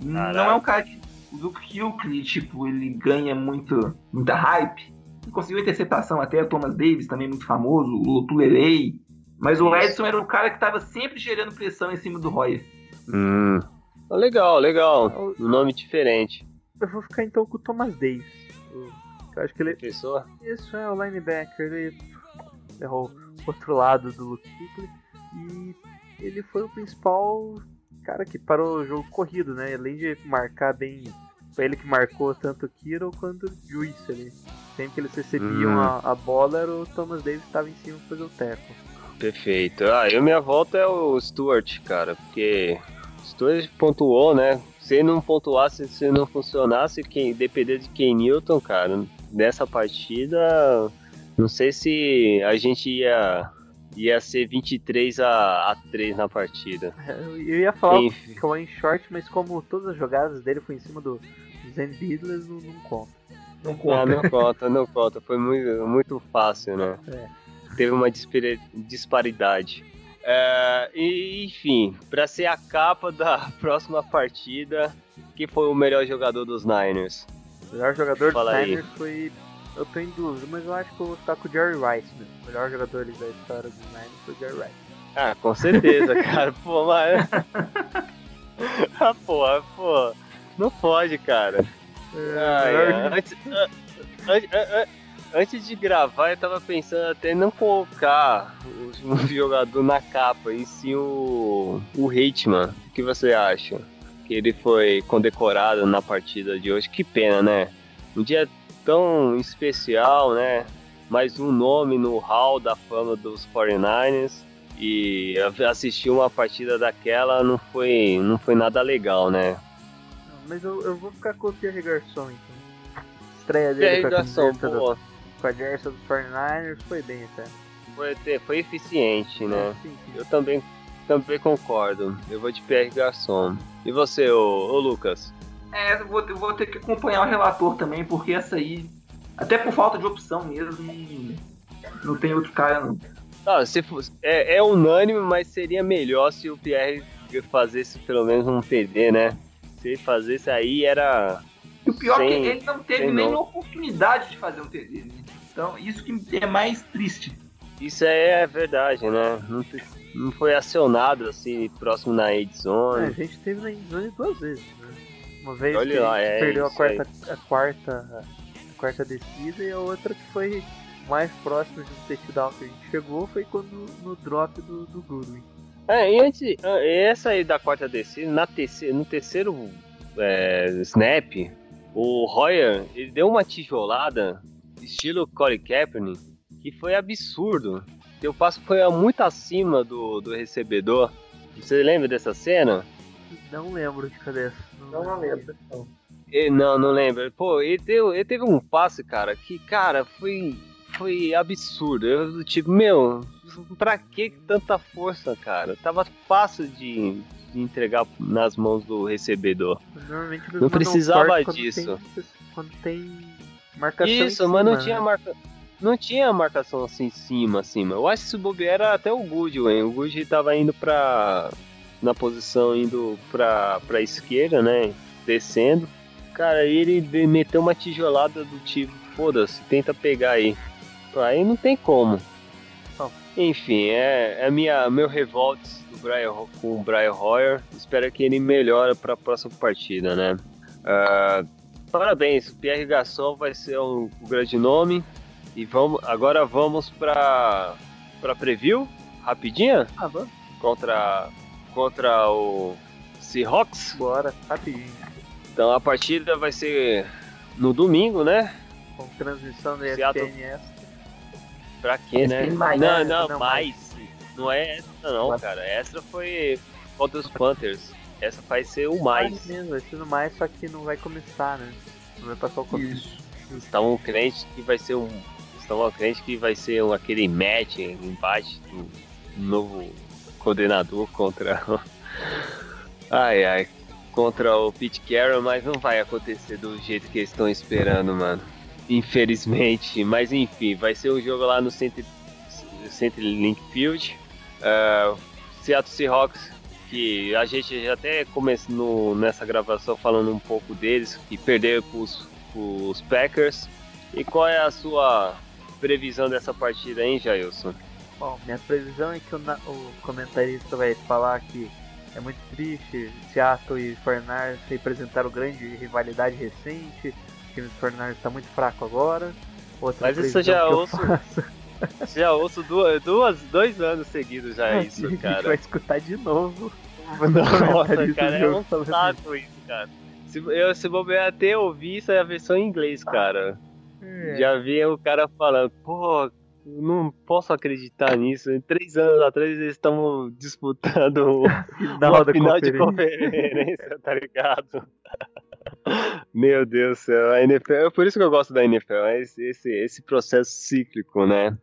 Não é um cara que o Luke Kuechly, tipo, ele ganha muito, muita hype. Ele conseguiu interceptação até, o Thomas Davis também muito famoso, o Lotulelei. Mas o. Edson era o cara que tava sempre gerando pressão em cima do Royer. Hum. Ah, Legal, legal. Um nome diferente. Eu vou ficar então com o Thomas Davis. Eu eu acho que ele. Pessoa? Isso é o linebacker. Ele errou o outro lado do Luke Kuechly. E ele foi o principal cara que parou o jogo corrido, né? Além de marcar bem. Foi ele que marcou tanto o Kiro quanto o Juice ali. Sempre que eles recebiam Hum. a, a bola, era o Thomas Davis estava em cima pra fazer o teco. Perfeito. Ah, eu minha volta é o Stuart, cara, porque o Stuart pontuou, né? Se não pontuasse, se não funcionasse, quem depender de Ken Newton, cara, nessa partida, não sei se a gente ia ia ser 23 a, a 3 na partida. Eu ia falar Enfim. que em short, mas como todas as jogadas dele foi em cima do Zen Bidlers, não, não conta. Não Ah, conta. não conta, não conta. Foi muito, muito fácil, né? É. Teve uma disparidade. É, e, enfim, pra ser a capa da próxima partida, quem foi o melhor jogador dos Niners? O melhor jogador Fala dos aí. Niners foi. Eu tô em dúvida, mas eu acho que eu vou ficar com o Jerry Rice mesmo. O melhor jogador da história dos Niners foi o Jerry Rice. Ah, com certeza, cara. Pô, mas. ah, porra, pô. Não pode, cara. Ai, melhor- ai, Antes, an- an- an- an- antes de gravar, eu tava pensando até em não colocar o jogador na capa, e sim o, o Hitman. O que você acha? Que ele foi condecorado na partida de hoje. Que pena, né? Um dia tão especial, né? Mais um nome no hall da fama dos 49ers. E assistir uma partida daquela não foi, não foi nada legal, né? Mas eu, eu vou ficar com o Pierre Garçon, então. Estreia dele aí, com a garçom, camiseta do- com a jersey dos 49ers foi bem até. foi, foi eficiente, né? Sim, sim. Eu também, também concordo. Eu vou de Pierre Garçon. E você, ô, ô Lucas? É, eu vou, eu vou ter que acompanhar o relator também, porque essa aí, até por falta de opção mesmo, não, tem outro cara não. Ah, se fosse, é, é unânime, mas seria melhor se o Pierre fazesse pelo menos um TD, né? Se ele fazesse aí era. E o pior é Sem- que ele não teve nem não. oportunidade de fazer um TD. né? Então, isso que é mais triste. Isso é verdade, né? Não, não foi acionado assim próximo na É, a edição. gente teve na endzone duas vezes? Uma vez Olha que lá, é perdeu a quarta, a quarta a quarta descida e a outra que foi mais próximo de um touchdown que a gente chegou foi quando no drop do, do Goodwin. É, e antes, ah, essa aí da quarta descida, na terceira, no terceiro é, snap, o Royer ele deu uma tijolada, estilo Corey Kaepernick, que foi absurdo. Seu passo foi muito acima do, do recebedor. Você lembra dessa cena? Não lembro de cabeça. Eh, Não, não lembro. Pô, ele, deu, ele teve um passe, cara, que, cara, foi, foi absurdo. Eu, tipo, meu, pra que tanta força, cara? Tava fácil de, de entregar nas mãos do recebedor. Não precisava disso. Tem, quando tem marcação Isso, mas não cima, tinha né? marca. Não tinha marcação assim em cima, acima. Eu acho que se bobear era até o Goodwin. O Goodwin tava indo pra. Na posição indo pra, pra esquerda, né? Descendo. Cara, ele meteu uma tijolada do tipo, foda-se, tenta pegar aí. Aí não tem como. Enfim, é, é minha, meu revolts do Brian, com o Brian Hoyer. Espero que ele melhore pra próxima partida, né? Ah, parabéns, o Pierre Gasson vai ser um, um grande nome. E vamos, agora vamos pra, pra preview, rapidinha, Ah, vamos, contra, contra o Seahawks. bora, rapidinho. Então a partida vai ser no domingo, né? Com transmissão da Seattle. ESPN extra. Pra quê, né? Mais, não, né? não, Não, mais. Não é extra não, cara. Extra foi contra os Panthers. Essa vai ser o mais. Mais mesmo, vai ser no mais, só que não vai começar, né? Não vai passar o começo. Isso. Estavam crentes que vai ser um. Estavam crentes que vai ser um, aquele match, embate do novo coordenador contra. ai ai. Contra o Pete Carroll, mas não vai acontecer do jeito que eles estão esperando, mano. Infelizmente. Mas enfim, vai ser um jogo lá no Center Link Field. Ah, Seattle Seahawks, que a gente já até começou nessa gravação falando um pouco deles, que perderam para os Packers. E qual é a sua previsão dessa partida, hein, Jailson? Bom, minha previsão é que o, o comentarista vai falar que é muito triste Seattle e Fornars representaram grande rivalidade recente. O time do Fornars está muito fraco agora. Outra Mas isso já ouço Já ouço duas, duas, dois anos seguidos já a isso, gente cara. vai escutar de novo. Nossa, cara, é um saco isso, cara. Se, eu, se bobear até ouvir isso é a versão em inglês, cara. É, Já vi o cara falando, pô, não posso acreditar nisso. Em três anos atrás eles estão disputando final final de conferência. tá ligado? Meu Deus do céu, a NFL, é por isso que eu gosto da NFL, é esse, esse, esse processo cíclico, né?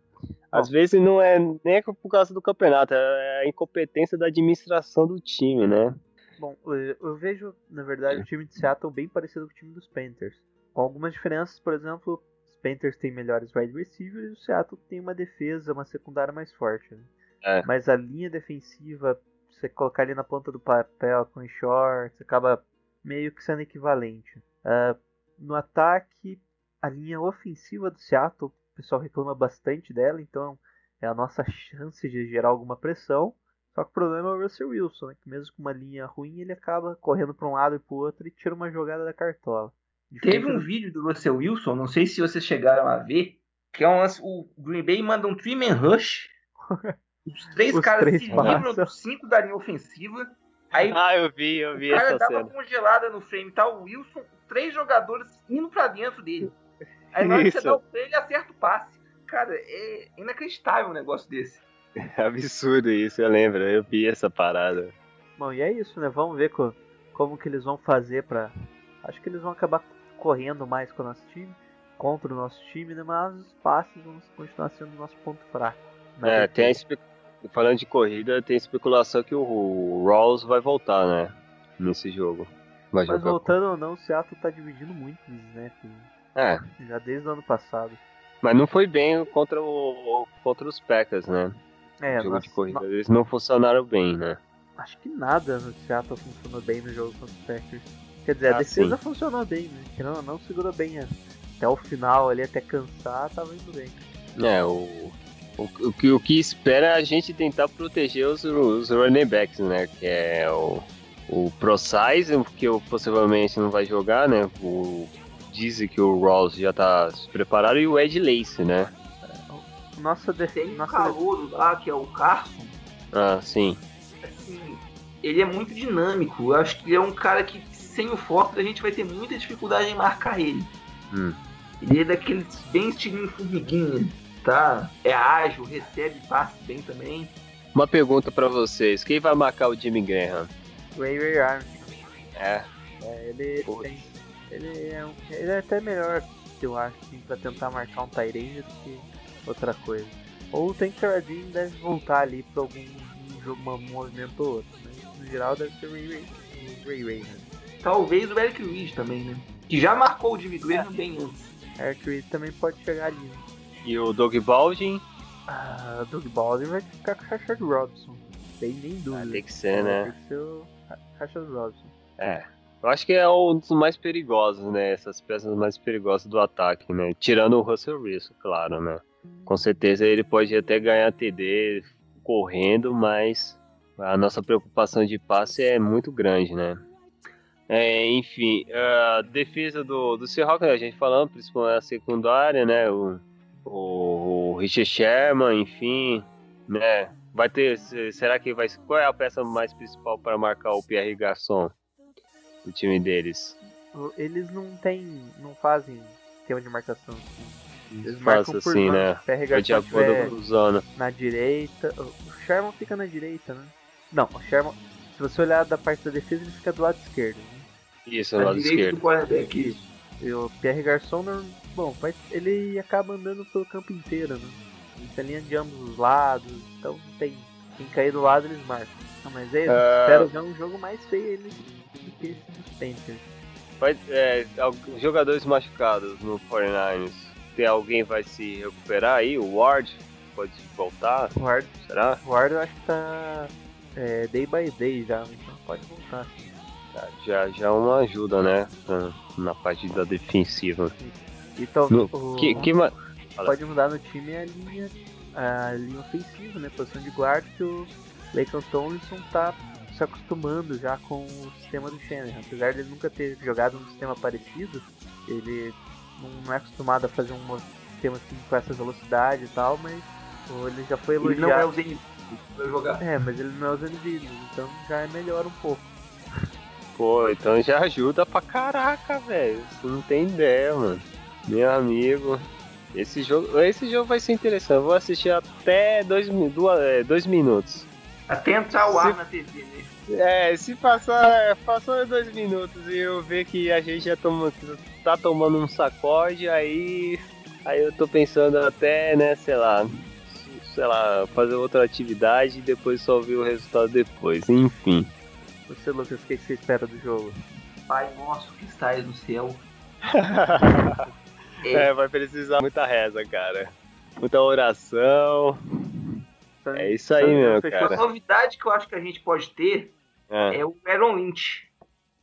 Às vezes não é nem por causa do campeonato, é a incompetência da administração do time, né? Bom, eu- vejo, na verdade, o time de Seattle bem parecido com o time dos Panthers. Com algumas diferenças, por exemplo, Panthers têm melhores wide receivers e o Seattle tem uma defesa, uma secundária mais forte. né? É. Mas a linha defensiva, você colocar ali na ponta do papel com shorts, acaba meio que sendo equivalente. Ah, no ataque, a linha ofensiva do Seattle, o pessoal reclama bastante dela, então é a nossa chance de gerar alguma pressão. Só que o problema é o Russell Wilson, né? que mesmo com uma linha ruim, ele acaba correndo para um lado e para o outro e tira uma jogada da cartola. Teve Diferente um vídeo do Russell Wilson, não sei se vocês chegaram a ver, que é um lance- o Green Bay manda um three man rush. Os três Os caras três se livram dos cinco da linha ofensiva. Aí Ah, eu vi, eu vi o cara essa dá uma cena. congelada no frame, tá o Wilson, três jogadores indo pra dentro dele. Aí na hora que você dá o play, ele acerta o passe. Cara, é inacreditável um negócio desse. É absurdo isso, eu lembro, eu vi essa parada. Bom, e é isso, né? Vamos ver co- como que eles vão fazer pra. Acho que eles vão acabar correndo mais com o nosso time, contra o nosso time, né? Mas os passes vão continuar sendo o nosso ponto fraco. É, tem espe... Falando de corrida, tem especulação que o Rawls vai voltar, né? Nesse jogo. Vai Mas voltando ou não, o Seattle tá dividindo muito os snaps, né? É, já desde o ano passado. mas não foi bem contra, o... contra os Packers, né? É, jogo nós- de corrida. no- Eles não funcionaram bem, né? acho que nada no Seattle funcionou bem no jogo contra os Packers. Quer dizer, a Ah, defesa sim. funcionou bem, né? Ou não, segurou bem a- até o final ali, até cansar, tava indo bem. É, o, o, o, que, o que espera é a gente tentar proteger os, os running backs, né? Que é o, o ProSize, que eu possivelmente não vai jogar, né? O, dizem que o Rawls já tá se preparado, e o Ed Lace, né? Nossa Tem defesa. um Nossa calouro lá, que é o Carson. Ah, sim. assim, ele é muito dinâmico. Eu acho que ele é um cara que, sem o foco, a gente vai ter muita dificuldade em marcar ele. Hum. Ele é daqueles bem estilinho formiguinha, tá? É ágil, recebe passe bem também. Uma pergunta pra vocês: quem vai marcar o Jimmy Graham? Ray Ray Armstrong. É, É, ele tem. Ele é, um- ele é até melhor, eu acho, assim, pra tentar marcar um Tyrande do que outra coisa. Ou o Tank Carradine deve voltar ali pra algum um jogo, um movimento ou outro. Mas no geral deve ser o Ray Ray. O Ray, Ray né? Talvez o Eric Reed também, né? Que já marcou o Jimmy Graham bem antes. Eric Reed também pode chegar ali. Né? e o Doug Baldwin? Ah, o Doug Baldwin vai ficar com o Rashad Robson. Sem nem dúvida. Ah, tem que ser, né? Tem que ser o Ra- Rashad Robson. É. Eu acho que é um dos mais perigosos, né? Essas peças mais perigosas do ataque, né? Tirando o Russell Wilson, claro, né? Com certeza ele pode até ganhar TD correndo, mas a nossa preocupação de passe é muito grande, né? É, enfim, a defesa do, do Seahawks, né, a gente falando, principalmente a secundária, né? O, o, o Richard Sherman, enfim, né? Vai ter. Será que vai. Qual é a peça mais principal para marcar o Pierre Garçon? do time deles. O- Eles não tem. não fazem esquema de marcação. assim. Eles marcam assim, zona. né? O É de Garçon acordo tiver com o zona. na direita. O o Sherman fica na direita, né? Não, o Sherman. Se você olhar da parte da defesa, ele fica do lado esquerdo. Isso, lado esquerdo. E o Pierre Garçon, não- bom, ele acaba andando pelo campo inteiro, né? Ele tá linha de ambos os lados, então tem. Quem cair do lado eles marcam. Não, mas é Ah. espero ver um jogo mais feio ele do que esse dos Panthers. Vai, é, jogadores machucados no 49ers. Tem alguém vai se recuperar aí? O Ward pode voltar? O Ward, Será? o Ward eu acho que tá é, day by day já, então pode voltar. sim. Já, já é uma ajuda, né? Na, parte da defensiva. Então, No- o, Que, que ma- pode mudar no time é a linha, a linha ofensiva, né? Posição de guarda que o Leighton Tomlinson tá se acostumando já com o sistema do Shanahan. Apesar de ele nunca ter jogado um sistema parecido, ele não é acostumado a fazer um sistema assim com essa velocidade e tal, mas pô, ele já foi Ele não é elogiado. o Zenit vai jogar. É, mas ele não é o Zenville, então já é melhor um pouco. Pô, então já ajuda pra caraca, velho. Você não tem ideia, mano. Meu amigo. Esse jogo, esse jogo vai ser interessante. Eu vou assistir até dois, duas, é, dois minutos. Até entrar o Se- ar na TV, né? É, se passar, passou dois minutos e eu ver que a gente já toma, tá tomando um sacode, aí, aí eu tô pensando até, né, sei lá, sei lá, fazer outra atividade e depois só ver o resultado depois. Enfim. Você, Lucas, o que você espera do jogo? Pai nosso que estás no céu. É, vai precisar muita reza, cara. Muita oração. É isso aí, meu fechou- A cara. novidade que eu acho que a gente pode ter É. é o Aaron Lynch.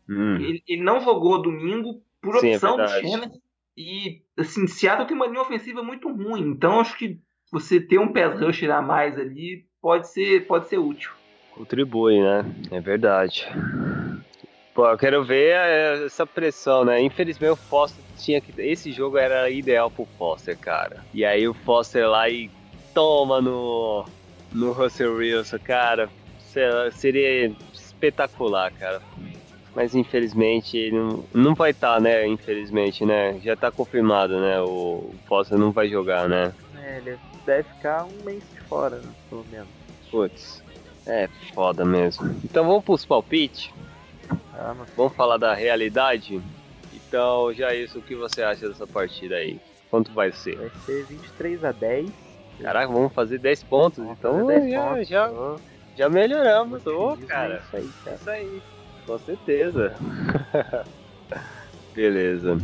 Hum. Ele, ele não jogou domingo por Sim, é opção do verdade. Shannon. E, assim, Seattle tem uma linha ofensiva muito ruim. Então, acho que você ter um pass rusher a mais ali pode ser, pode ser útil. Contribui, né? É verdade. Pô, eu quero ver é, essa pressão, né? Infelizmente o Foster tinha que. Esse jogo era ideal pro Foster, cara. E aí o Foster lá e toma no. No Russell Wilson, cara. Seria espetacular, cara. Mas infelizmente ele não, não vai estar, né? Infelizmente, né? Já tá confirmado, né? O, o Foster não vai jogar, né? É, ele deve ficar um mês de fora, né, pelo menos. Putz. É foda mesmo. Então vamos pros palpites. Ah, Vamos falar da realidade? Então, já isso, o que você acha dessa partida aí? Quanto vai ser? vai ser 23 a 10. Caraca, vamos fazer 10 pontos, Vamos então fazer 10 já, pontos. já, já melhoramos, ô cara. É isso aí, cara. Isso aí, com certeza. Beleza.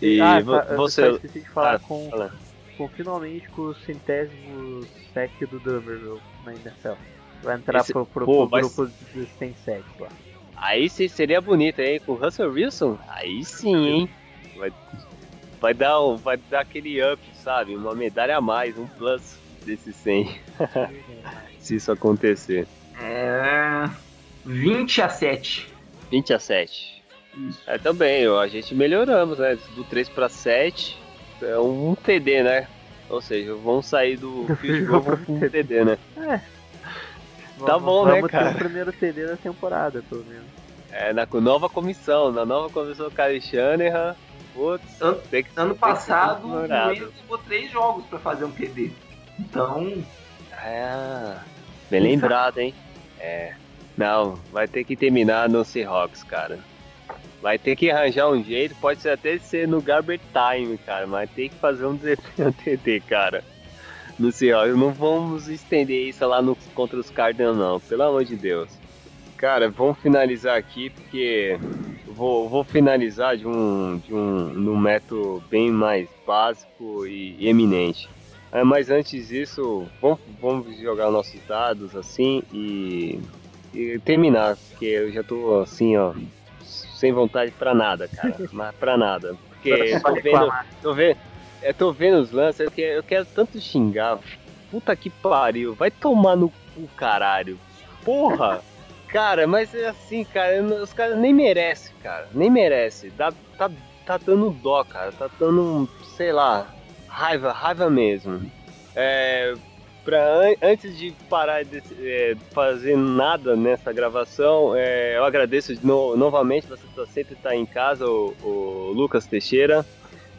E ah, tá, eu você- só esqueci de falar Ah, com, fala. com finalmente com o centésimo sec do Dumberville na NFL. Vai entrar Esse- pro, pro, pô, pro vai- grupo dos 100 secs lá. Aí sim seria bonito, hein? Com o Russell Wilson? Aí sim, hein? Vai, vai, dar, um- vai dar aquele up, sabe? Uma medalha a mais, um plus desse 100. se isso acontecer. É. 20 a 7. 20 a 7. É, também, ó, a gente melhoramos, né? Do 3 para 7. É um TD, né? Ou seja, vamos sair do Do field goal um pro TD, né? Tá Vamos- bom, né, vamos cara? ter o primeiro TD da temporada, pelo menos. É, na nova comissão, na nova comissão do Kyle Shanahan. Putz, Ano- tem que Ano passado, o. Rams levou 3 jogos pra fazer um TD. Então, É, bem lembrado, hein? É. Não, vai ter que terminar no Seahawks, cara. Vai ter que arranjar um jeito, pode ser até ser no garbage time, cara, mas tem que fazer um desempenho TT, cara. No Seahawks, não vamos estender isso lá no, contra os Cardinals, não, pelo amor de Deus. Cara, vamos finalizar aqui, porque vou, vou finalizar de um, de um num método bem mais básico e, e eminente. É, mas antes disso, vamos, vamos jogar nossos dados assim e, e terminar, porque eu já tô assim, ó, sem vontade pra nada, cara. mas pra nada. Porque tô vendo, tô vendo, eu tô vendo os lances, eu quero, eu quero tanto xingar. Puta que pariu, vai tomar no cu, caralho. Porra! Cara, mas é assim, cara, os caras nem merecem, cara. Nem merece. Dá, tá, tá dando dó, cara. Tá dando, sei lá, raiva, raiva mesmo. É, pra, an- antes de parar de é, fazer nada nessa gravação, é, eu agradeço de no- novamente, você sempre tá em casa, o, o Lucas Teixeira.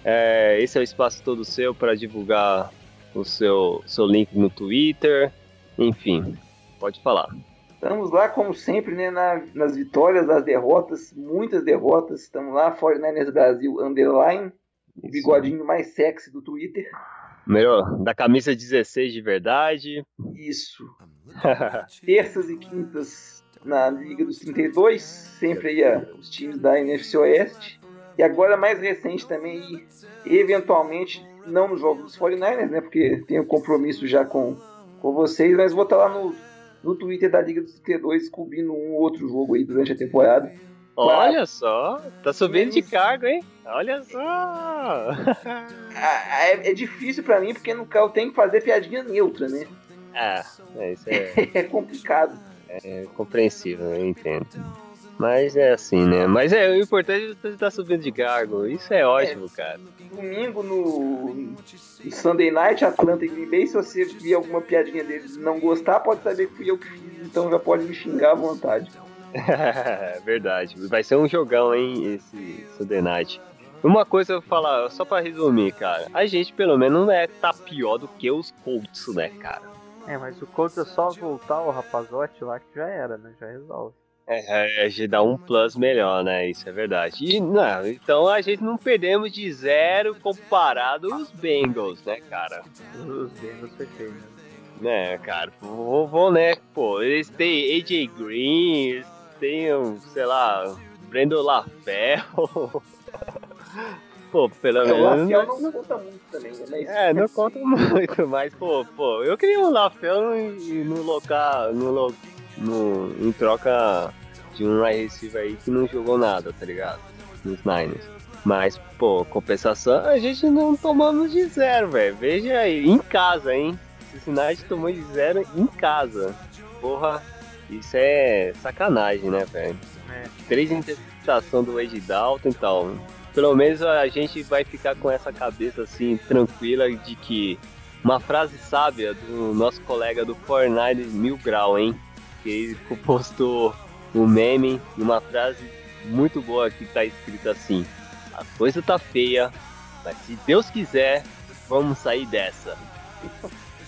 É, esse é o espaço todo seu para divulgar o seu, seu link no Twitter. Enfim, pode falar. estamos lá, como sempre, né, na- nas vitórias, nas derrotas, muitas derrotas. Estamos lá, 49ers Brasil Underline, o bigodinho mais sexy do Twitter. Melhor, da camisa 16 de verdade. Isso. Terças e quintas na Liga dos 32, sempre aí os times da NFC Oeste. E agora mais recente também, aí, eventualmente, não no jogo dos 49ers, né? Porque tenho compromisso já com, com vocês, mas vou estar lá no, no Twitter da Liga dos 32 cobrindo um ou outro jogo aí durante a temporada. Olha só, tá subindo de cargo, hein? Olha só. Ah, É, é difícil pra mim, porque no carro tem que fazer piadinha neutra, né? É, é, isso é, É complicado. é compreensível, eu entendo. Mas é assim, né? Mas é, o importante é você estar subindo de cargo. Isso é ótimo, cara. Domingo no, no Sunday Night, Atlanta e Green Bay, se você vir alguma piadinha deles e não gostar, pode saber que fui eu que fiz, então já pode me xingar à vontade. Verdade. Vai ser um jogão, hein, esse Sunday Night. Uma coisa eu vou falar, só pra resumir, cara. A gente, pelo menos, não é tá pior do que os Colts, né, cara? É, mas o Colts é só voltar o rapazote lá que já era, né? Já resolve. É, a gente dá um plus melhor, né? Isso é verdade. E, não, então a gente não perdemos de zero comparado aos Bengals, né, cara? Os Bengals feio, né? Né, cara? Vou, vou, né? Pô, eles têm AJ Green, eles têm, um, sei lá, Brandon LaFell. pô, pelo O menos. Rafael não conta muito também, mas É, não conta muito, mas, pô, pô, eu queria um Lafel e no local, no, lo- no, em troca de um wide receiver aí que não jogou nada, tá ligado? Nos Niners. Mas, pô, compensação, a gente não tomamos de zero, velho. Veja aí, em casa, hein? Cincinnati tomou de zero em casa. Porra, isso é sacanagem, né, velho? É. Três interceptações do Wade Dalton e tal. Pelo menos a gente vai ficar com essa cabeça assim, tranquila de que uma frase sábia do nosso colega do Fortnite Mil Grau, hein? Que ele postou um meme e uma frase muito boa que tá escrita assim: A coisa tá feia, mas se Deus quiser, vamos sair dessa.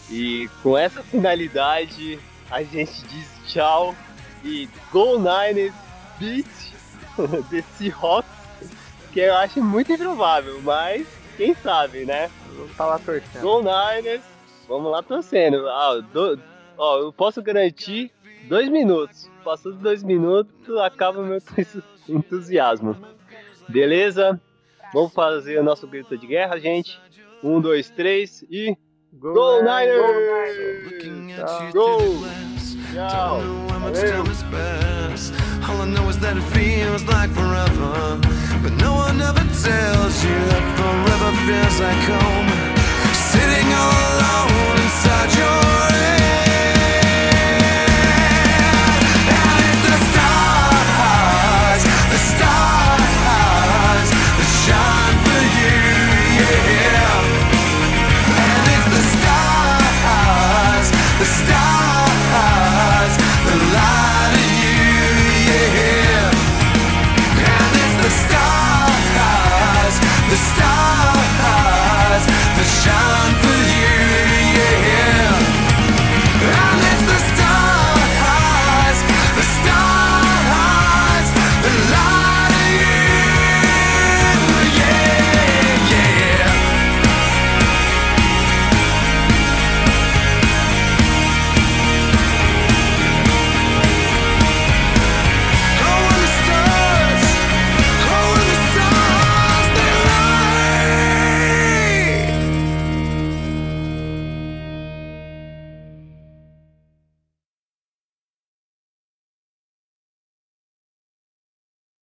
E com essa finalidade, a gente diz tchau e Go Niners beat The Seahawks, que eu acho muito improvável, mas quem sabe, né? Vamos estar lá torcendo. Go Niners, vamos lá torcendo. Ah, do- ó, eu posso garantir dois minutos. Passando dois minutos, acaba o meu entusiasmo. Beleza? Vamos fazer o nosso grito de guerra, gente. Um, dois, três e. Go, Niners! Go! the glass. Tchau! Valeu! All I know is that it feels like forever. But no one ever tells you that forever feels like home. Sitting all alone inside your